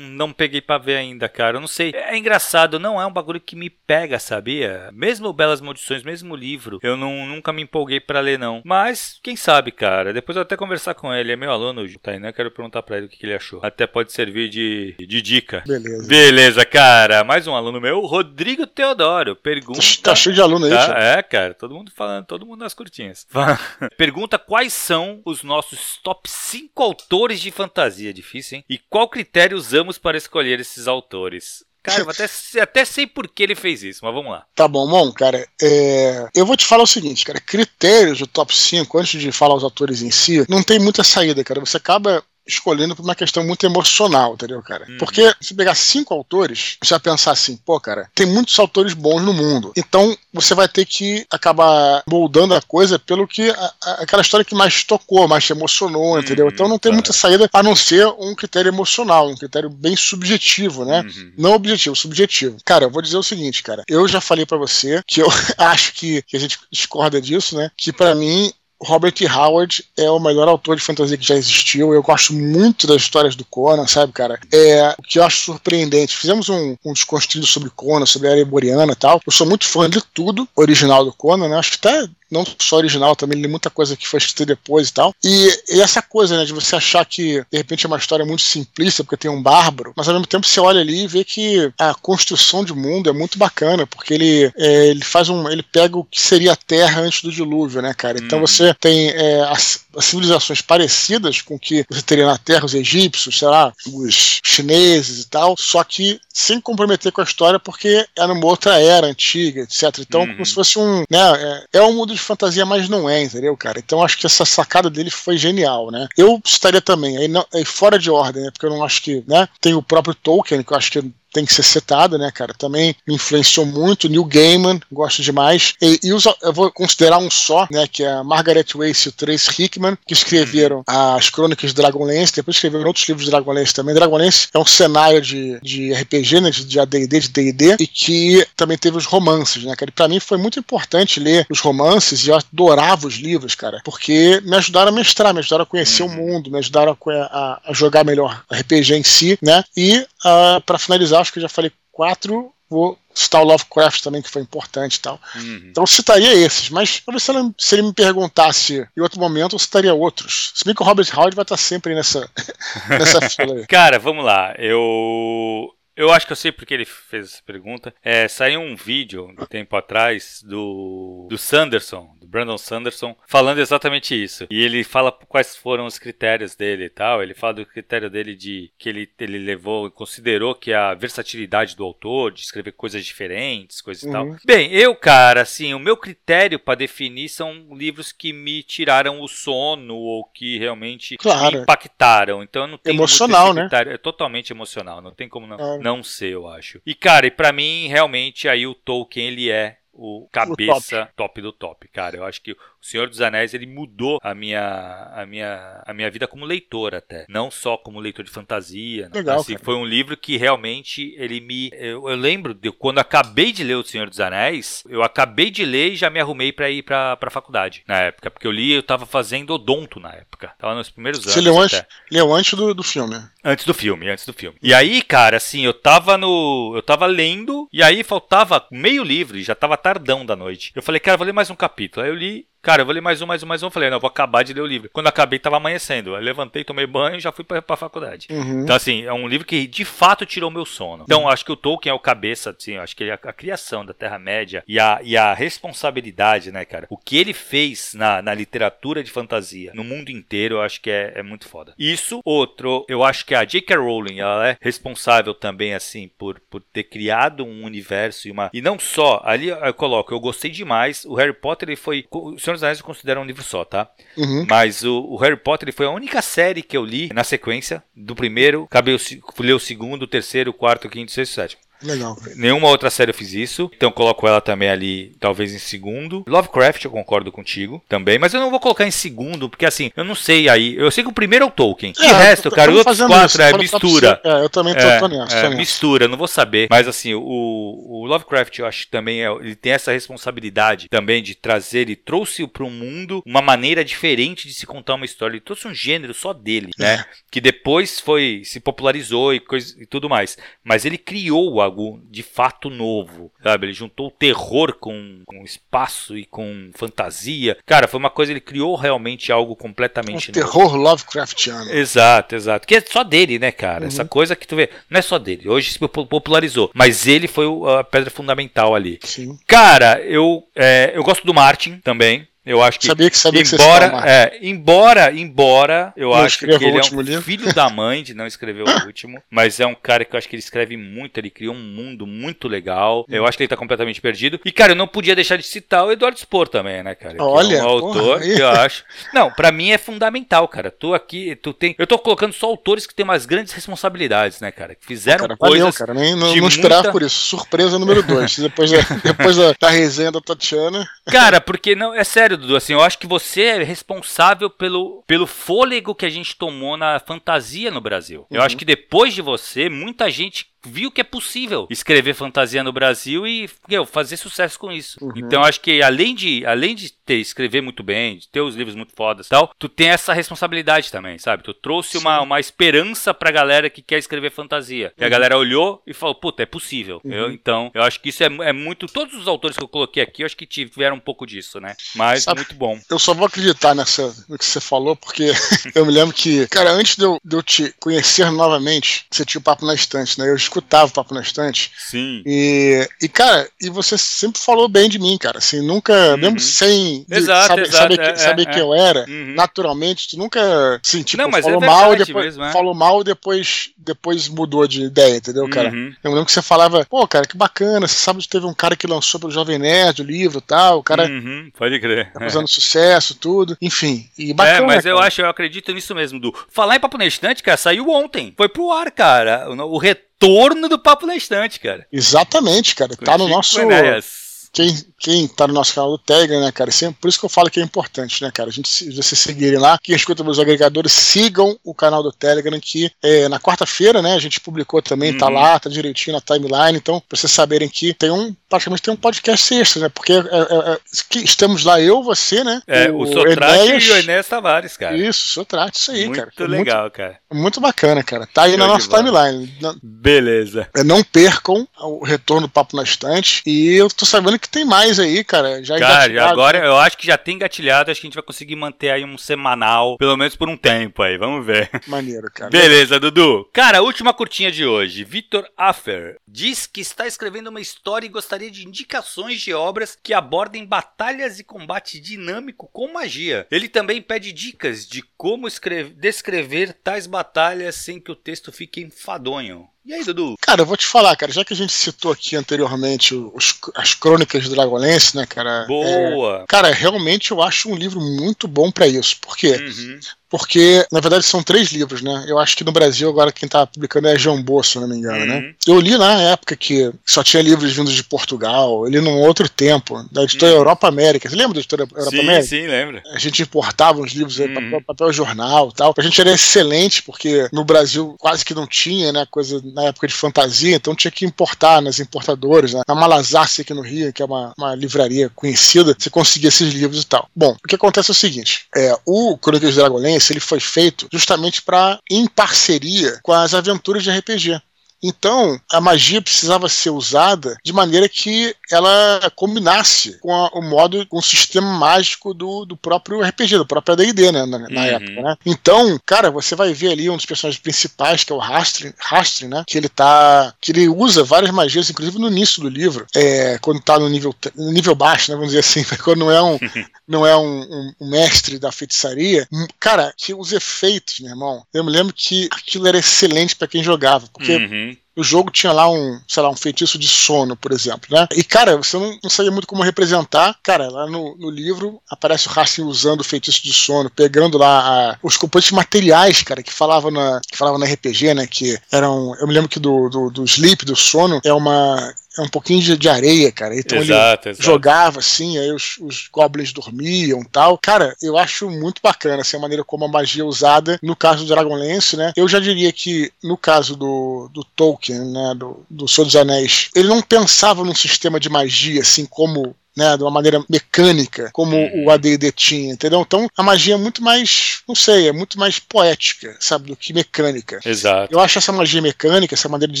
não peguei para ver ainda, cara. Eu não sei. É engraçado, não é um bagulho que me pega, sabia? Mesmo Belas Maldições, mesmo livro, eu não, nunca me empolguei para ler não. Mas quem sabe, cara. Depois eu até conversar com ele, é meu aluno, Tainan, quero perguntar para ele o que, que, ele achou. Até pode servir de, de dica. Beleza. Beleza, cara. Mais um aluno meu, Rodrigo Teodoro, pergunta. Tá cheio de aluno aí, tá, É, cara, todo mundo falando todo mundo nas curtinhas. Pergunta quais são os nossos top 5 autores de fantasia. Difícil, hein? E qual critério usamos para escolher esses autores? Cara, eu até, até sei por que ele fez isso, mas vamos lá. Tá bom, bom, cara. É... Eu vou te falar o seguinte, cara. Critérios do top 5, antes de falar os autores em si, não tem muita saída, cara. Você acaba escolhendo por uma questão muito emocional, entendeu, cara? Hum. Porque se pegar cinco autores, você vai pensar assim, pô, cara, tem muitos autores bons no mundo. Então você vai ter que acabar moldando a coisa pelo que a, a, aquela história que mais tocou, mais te emocionou, hum, entendeu? Então não tem muita saída a não ser um critério emocional, um critério bem subjetivo, né? Uhum. Não objetivo, subjetivo. Cara, eu vou dizer o seguinte, cara. Eu já falei para você que eu acho que, que a gente discorda disso, né? Que para mim Robert. Howard é o melhor autor de fantasia que já existiu. Eu gosto muito das histórias do Conan, sabe, cara? É o que eu acho surpreendente. Fizemos um, um desconstruído sobre Conan, sobre a Ereboriana e tal. Eu sou muito fã de tudo original do Conan, né? Acho que até não só original, também li muita coisa que foi escrita depois e tal. E, e, essa coisa, né, de você achar que de repente é uma história muito simplista, porque tem um bárbaro, mas ao mesmo tempo você olha ali e vê que a construção de mundo é muito bacana, porque ele, é, ele faz um. ele pega o que seria a Terra antes do dilúvio, né, cara? Então hum. você tem é, as, civilizações parecidas com que você teria na Terra, os egípcios, sei lá, os chineses e tal, só que sem comprometer com a história, porque é numa outra era antiga, etc. Então, uhum. como se fosse um. Né, é, é um mundo de fantasia, mas não é, entendeu, cara? Então acho que essa sacada dele foi genial, né? Eu estaria também, aí, não, aí fora de ordem, né? Porque eu não acho que, né? Tem o próprio Tolkien, que eu acho que tem que ser citado, né, cara? Também me influenciou muito. Neil Gaiman, gosto demais. E, e os, eu vou considerar um só, né, que é a Margaret Weiss e o Trace Hickman, que escreveram as Crônicas de Dragonlance, depois escreveram outros livros de Dragonlance também. Dragonlance é um cenário de, de RPG, né, de AD&D, de D&D, e que também teve os romances, né, cara? E pra mim foi muito importante ler os romances e eu adorava os livros, cara, porque me ajudaram a mestrar, me ajudaram a conhecer o uhum. mundo, me ajudaram a, a, a jogar melhor RPG em si, né? E uh, ah, para finalizar acho que eu já falei quatro. Vou citar o Lovecraft também, que foi importante e tal. Uhum. Então eu citaria esses, mas talvez se ele, se ele me perguntasse em outro momento, eu citaria outros. Se bem que o Robert Howard vai estar sempre nessa, nessa fila aí. Cara, vamos lá. Eu Eu acho que eu sei porque ele fez essa pergunta. É, saiu um vídeo um tempo atrás do, do Sanderson, do Brandon Sanderson, falando exatamente isso. E ele fala quais foram os critérios dele e tal. Ele fala do critério dele de que ele, ele levou e considerou que a versatilidade do autor, de escrever coisas diferentes, coisas uhum. e tal. Bem, eu, cara, assim, o meu critério para definir são livros que me tiraram o sono ou que realmente claro. me impactaram. Então eu não tenho emocional, né? É totalmente emocional, não tem como não, é. não ser, eu acho. E cara, e para mim realmente aí o Tolkien ele é o cabeça o top. top. do top, cara. Eu acho que o Senhor dos Anéis ele mudou a minha, a minha, a minha vida como leitor até, não só como leitor de fantasia. Né? Legal, assim, foi um livro que realmente ele me, eu, eu, lembro de quando acabei de ler o Senhor dos Anéis, eu acabei de ler e já me arrumei para ir para para faculdade na época, porque eu li, eu tava fazendo odonto na época, tava nos primeiros anos. Você leu antes, leu antes do, do filme? Antes do filme, antes do filme. E aí, cara, assim, eu tava no, eu tava lendo e aí faltava meio livro, e já tava tardão da noite. Eu falei, cara, vou ler mais um capítulo. Aí eu li Cara, eu vou ler mais um, mais um, mais um. Falei, não, eu vou acabar de ler o livro. Quando acabei, tava amanhecendo. Eu levantei, tomei banho e já fui pra, pra faculdade. Uhum. Então, assim, é um livro que de fato tirou meu sono. Então, acho que o Tolkien é o cabeça, assim, acho que ele, a, a, criação da Terra-média e a, e a responsabilidade, né, cara? O que ele fez na, na literatura de fantasia no mundo inteiro, eu acho que é, é muito foda. Isso, outro, eu acho que a J.K. Rowling, ela é responsável também, assim, por, por ter criado um universo e uma. E não só, ali eu coloco, eu gostei demais. O Harry Potter, ele foi. Senhor dos Anéis eu considero um livro só, tá? Uhum. Mas o, o, Harry Potter foi a única série que eu li na sequência do primeiro, acabei ler o segundo, o terceiro, o quarto, o quinto, o sexto, o sétimo. Legal. Nenhuma outra série eu fiz isso. Então eu coloco ela também ali, talvez em segundo. Lovecraft, eu concordo contigo também. Mas eu não vou colocar em segundo, porque assim, eu não sei aí. Eu sei que o primeiro é o Tolkien. É, resto, cara, os outros quatro isso, é mistura. É, eu também tô, é, tô nessa, é, mistura, não vou saber. Mas assim, o, o Lovecraft, eu acho que também é, ele tem essa responsabilidade também de trazer, ele trouxe para o mundo uma maneira diferente de se contar uma história. Ele trouxe um gênero só dele, né? É. Que depois foi, se popularizou e, coisa, e tudo mais. Mas ele criou algo de fato novo, sabe? Ele juntou o terror com, com espaço e com fantasia. Cara, foi uma coisa, ele criou realmente algo completamente um novo. terror Lovecraftiano. Exato, exato. Que é só dele, né, cara? Uhum. Essa coisa que tu vê, não é só dele. Hoje se popularizou, mas ele foi a pedra fundamental ali. Sim. Cara, eu, é, eu gosto do Martin também. Eu acho que sabia que sabia embora, que é, embora, embora eu não acho que ele é um livro. filho da mãe de não escrever o último, mas é um cara que eu acho que ele escreve muito, ele criou um mundo muito legal. Eu acho que ele tá completamente perdido. E cara, eu não podia deixar de citar o Eduardo Spor também, né, cara? Olha, é um autor que eu acho. Não, para mim é fundamental, cara. Tu aqui, tu tem, eu tô colocando só autores que têm umas grandes responsabilidades, né, cara? Que fizeram cara, coisas valeu, cara, nem não, não esperava muita... por isso. Surpresa número dois. depois da, depois da, da resenha da Tatiana. Cara, porque não, é sério, Dudu, assim, eu acho que você é responsável pelo, pelo fôlego que a gente tomou na fantasia no Brasil. Eu acho uhum. que depois de você, muita gente viu que é possível escrever fantasia no Brasil e meu, fazer sucesso com isso. Uhum. Então acho que além de além de ter escrever muito bem, de ter os livros muito fodas e tal, tu tem essa responsabilidade também, sabe? Tu trouxe uma, uma esperança pra galera que quer escrever fantasia. Uhum. E a uhum. galera olhou e falou, puta, é possível. Uhum. Eu, então, eu acho que isso é, é, muito. Todos os autores que eu coloquei aqui, eu acho que tiveram um pouco disso, né? Mas sabe, muito bom. Eu só vou acreditar nessa, no que você falou, porque eu me lembro que, cara, antes de eu, de eu te conhecer novamente, você tinha o papo na estante, né? Eu escutava o Papo na Estante. Sim. E, e, cara, e você sempre falou bem de mim, cara. Assim, nunca, uhum. mesmo sem exato, saber, exato, saber, é, que, saber é, quem eu era, uhum. naturalmente, tu nunca, assim, tipo, Não, mas falou é mal, depois, mesmo, é. falou mal depois, depois mudou de ideia, entendeu, cara? Uhum. Eu lembro que você falava, pô, cara, que bacana, você sabe que teve um cara que lançou pelo Jovem Nerd o livro e tal, o cara uhum, pode crer. Tá fazendo sucesso, tudo, enfim, e bacana. É, mas eu acho, eu acredito nisso mesmo, do falar em Papo na Estante, cara, saiu ontem, foi pro ar, cara, o retorno retorno do Papo na Estante, cara. Exatamente, cara. Tá no nosso. Enéas quem, quem tá no nosso canal do Telegram, né, cara? Sempre, por isso que eu falo que é importante, né, cara? A gente, se vocês seguirem lá, quem escuta meus agregadores, sigam o canal do Telegram, que é, na quarta-feira, né, a gente publicou também, tá uhum. tá lá, tá direitinho na timeline. Então, pra vocês saberem que tem um, praticamente tem um podcast extra, né? Porque é, é, é estamos lá, eu, você, né? É, o, o Sotrate Enéas, e o Enéas Tavares, cara. Isso, Sotrate, isso aí, muito cara. Muito legal, cara. Muito bacana, cara. Tá aí Show na nossa timeline. Beleza. Não percam o retorno do Papo na Estante. E eu tô sabendo que tem mais Anéis aí, cara. Já cara, agora eu acho que já tem gatilhado, acho que a gente vai conseguir manter aí um semanal, pelo menos por um tempo aí, vamos ver. Maneiro, cara. Beleza, Dudu. Cara, última curtinha de hoje. Vitor Affer diz que está escrevendo uma história e gostaria de indicações de obras que abordem batalhas e combate dinâmico com magia. Ele também pede dicas de como escrever, descrever tais batalhas sem que o texto fique enfadonho. E aí, Dudu? Cara, eu vou te falar, cara, já que a gente citou aqui anteriormente os, as crônicas do Dragonlance, né, cara? Boa! É, cara, realmente eu acho um livro muito bom para isso. Por quê? Uhum. Porque, na verdade, são três livros, né? Eu acho que no Brasil, agora quem tá publicando é Jambô, se não me engano, né? uhum. né? Eu li na época que só tinha livros vindos de Portugal, eu li num outro tempo, da editora uhum. Europa América. Você lembra da editora Europa sim, América? Sim, lembro. A gente importava uns livros, uhum. papel, papel jornal e tal. A gente era excelente, porque no Brasil quase que não tinha, né? Coisa na época de fantasia, então tinha que importar nas importadoras, né? Na Malazarce aqui no Rio, que é uma, uma livraria conhecida, você conseguia esses livros e tal. Bom, o que acontece é o seguinte: é, o Crônicas de Dragonlance ele foi feito justamente para em parceria com as aventuras de RPG. Então, a magia precisava ser usada de maneira que ela combinasse com a, o modo, com o sistema mágico do, do próprio RPG, do próprio AD&D, né, na, na uhum. época, né? Então, cara, você vai ver ali um dos personagens principais, que é o Rastrin, Rastrin, né? Que ele tá, que ele usa várias magias, inclusive no início do livro, é, quando tá no nível, no nível baixo, né, vamos dizer assim, quando não é um, não é um, um, um, mestre da feitiçaria, cara, que os efeitos, meu irmão, eu me lembro que aquilo era excelente para quem jogava, porque uhum o jogo tinha lá um, sei lá, um feitiço de sono, por exemplo, né? E, cara, você não, não sabia muito como representar. Cara, lá no, no livro aparece o Racing usando o feitiço de sono, pegando lá a, os componentes materiais, cara, que falavam na, que falava na RPG, né? Que eram. Eu me lembro que do, do, do sleep, do sono, é uma é um pouquinho de, de areia, cara. Então exato, ele exato. jogava assim, aí os, os goblins dormiam tal. Cara, eu acho muito bacana assim, a maneira como a magia é usada no caso do Dragonlance, né? Eu já diria que no caso do, do Tolkien, né, do, do Senhor dos Anéis, ele não pensava num sistema de magia assim como né, de uma maneira mecânica, como uhum. o AD&D tinha, entendeu? Então a magia é muito mais, não sei, é muito mais poética, sabe, do que mecânica. Exato. Eu acho essa magia mecânica, essa maneira de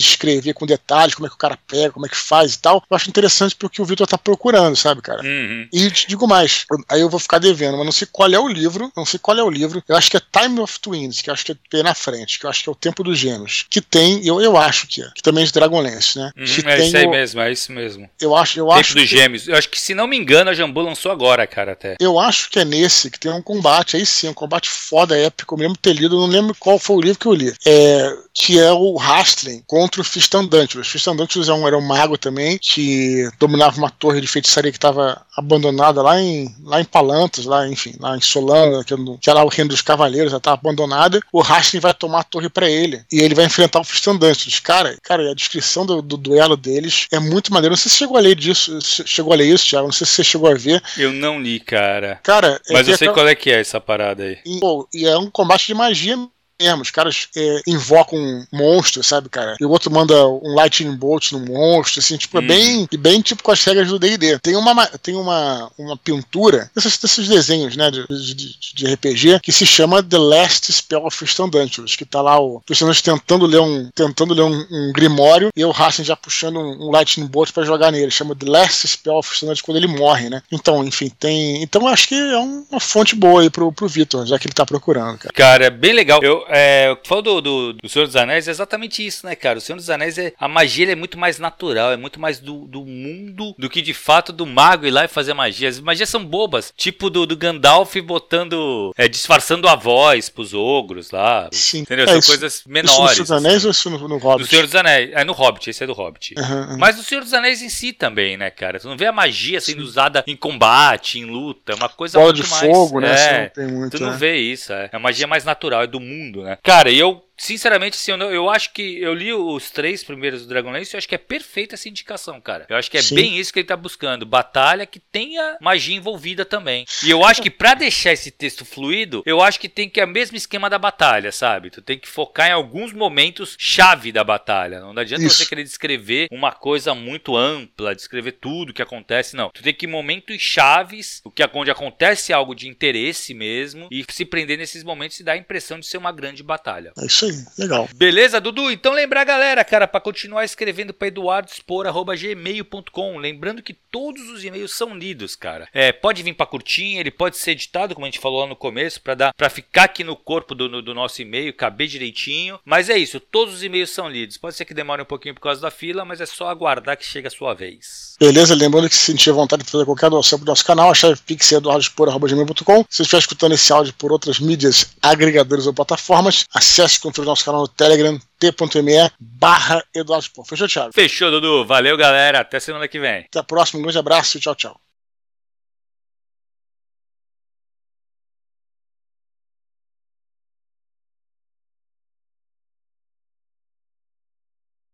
escrever com detalhes, como é que o cara pega, como é que faz e tal, eu acho interessante porque o Victor tá procurando, sabe, cara? Uhum. E te digo mais, aí eu vou ficar devendo, mas não sei qual é o livro, não sei qual é o livro, eu acho que é Time of Twins, que eu acho que é na frente, que eu acho que é o Tempo dos Gêmeos, que tem, eu, eu acho que é, que também é de Dragonlance, né? Uhum, é isso aí o, mesmo, é isso mesmo. Eu acho, eu Tempo acho dos que, Gêmeos, eu acho que se não me engano, a Jambu lançou agora, cara, até. Eu acho que é nesse que tem um combate, aí sim, um combate foda, épico. Eu me ter lido, não lembro qual foi o livro que eu li. É, que é o Rastling contra o Fistandantilus. Fistandantilus é um, era um mago também, que dominava uma torre de feitiçaria que estava abandonada lá em, lá em Palantas, lá, enfim, lá em Solana, que, que era o reino dos cavaleiros, já estava abandonada. O Rastling vai tomar a torre para ele. E ele vai enfrentar o Fistandantilus. Cara, cara, a descrição do, do duelo deles é muito maneiro. Não sei se chegou a ler disso, chegou a ler isso, Thiago. Não sei se você chegou a ver. Eu não li, cara. Cara, mas eu sei qual é que é essa parada aí. E, pô, e é um combate de magia mesmo. Os caras é, invocam um monstro, sabe, cara? E o outro manda um lightning bolt no monstro, assim, tipo, é bem, uhum. bem tipo com as regras do D&D. Tem uma, tem uma, uma pintura desses, desses desenhos, né, de, de, de, RPG, que se chama The Last Spell of Standantius, que tá lá o personagem tentando ler um, tentando ler um, um grimório e o Racing já puxando um, um lightning bolt para jogar nele. Chama The Last Spell of Standantius quando ele morre, né? Então, enfim, tem... Então, acho que é uma fonte boa aí pro, pro Vitor, já que ele tá procurando, cara. Cara, é bem legal. Eu, é, falando do, do, do, Senhor dos Anéis, é exatamente isso, né, cara? O Senhor dos Anéis, é, a magia é muito mais natural, é muito mais do, do mundo do que de fato do mago ir lá e fazer magia. As magias são bobas, tipo do, do Gandalf botando, é, disfarçando a voz pros ogros lá. Sim. Entendeu? É, São isso, coisas menores. Isso no Senhor dos Anéis assim. ou isso no, no Hobbit? Do Senhor dos Anéis. É no Hobbit, esse é do Hobbit. Uhum, uhum. Mas no Senhor dos Anéis em si também, né, cara? Tu não vê a magia sendo Sim. usada em combate, em luta, é uma coisa Bola muito de mais... fogo, né? É, não muito, tu não é. vê isso, é. É a magia mais natural, é do mundo, né? Cara, eu Sinceramente, assim, eu, eu, acho que eu li os três primeiros do Dragonlance e eu acho que é perfeita essa indicação, cara. Eu acho que é Sim. bem isso que ele tá buscando. Batalha que tenha magia envolvida também. E eu acho que para deixar esse texto fluido, eu acho que tem que é o mesmo esquema da batalha, sabe? Tu tem que focar em alguns momentos chave da batalha. Não adianta isso. você querer descrever uma coisa muito ampla, descrever tudo que acontece, não. Tu tem que ir momentos chaves, o que onde acontece algo de interesse mesmo e se prender nesses momentos e dar a impressão de ser uma grande batalha. É isso aí. Legal. Beleza, Dudu? Então lembrar, galera, cara, para continuar escrevendo para eduardospor.gmail.com. Lembrando que todos os e-mails são lidos, cara. É, pode vir para curtinha, ele pode ser editado, como a gente falou lá no começo, para dar para ficar aqui no corpo do, no, do nosso e-mail, caber direitinho. Mas é isso, todos os e-mails são lidos. Pode ser que demore um pouquinho por causa da fila, mas é só aguardar que chega a sua vez. Beleza, lembrando que se sentir vontade de fazer qualquer doação pro nosso canal, a chave pix é eduardospor.gmail.com. Se estiver escutando esse áudio por outras mídias, agregadores ou plataformas, acesse e confira o nosso canal no Telegram, t.me barra Eduardo Fechou, Thiago? Fechou, Dudu. Valeu, galera. Até semana que vem. Até a próxima. Um grande abraço e tchau, tchau.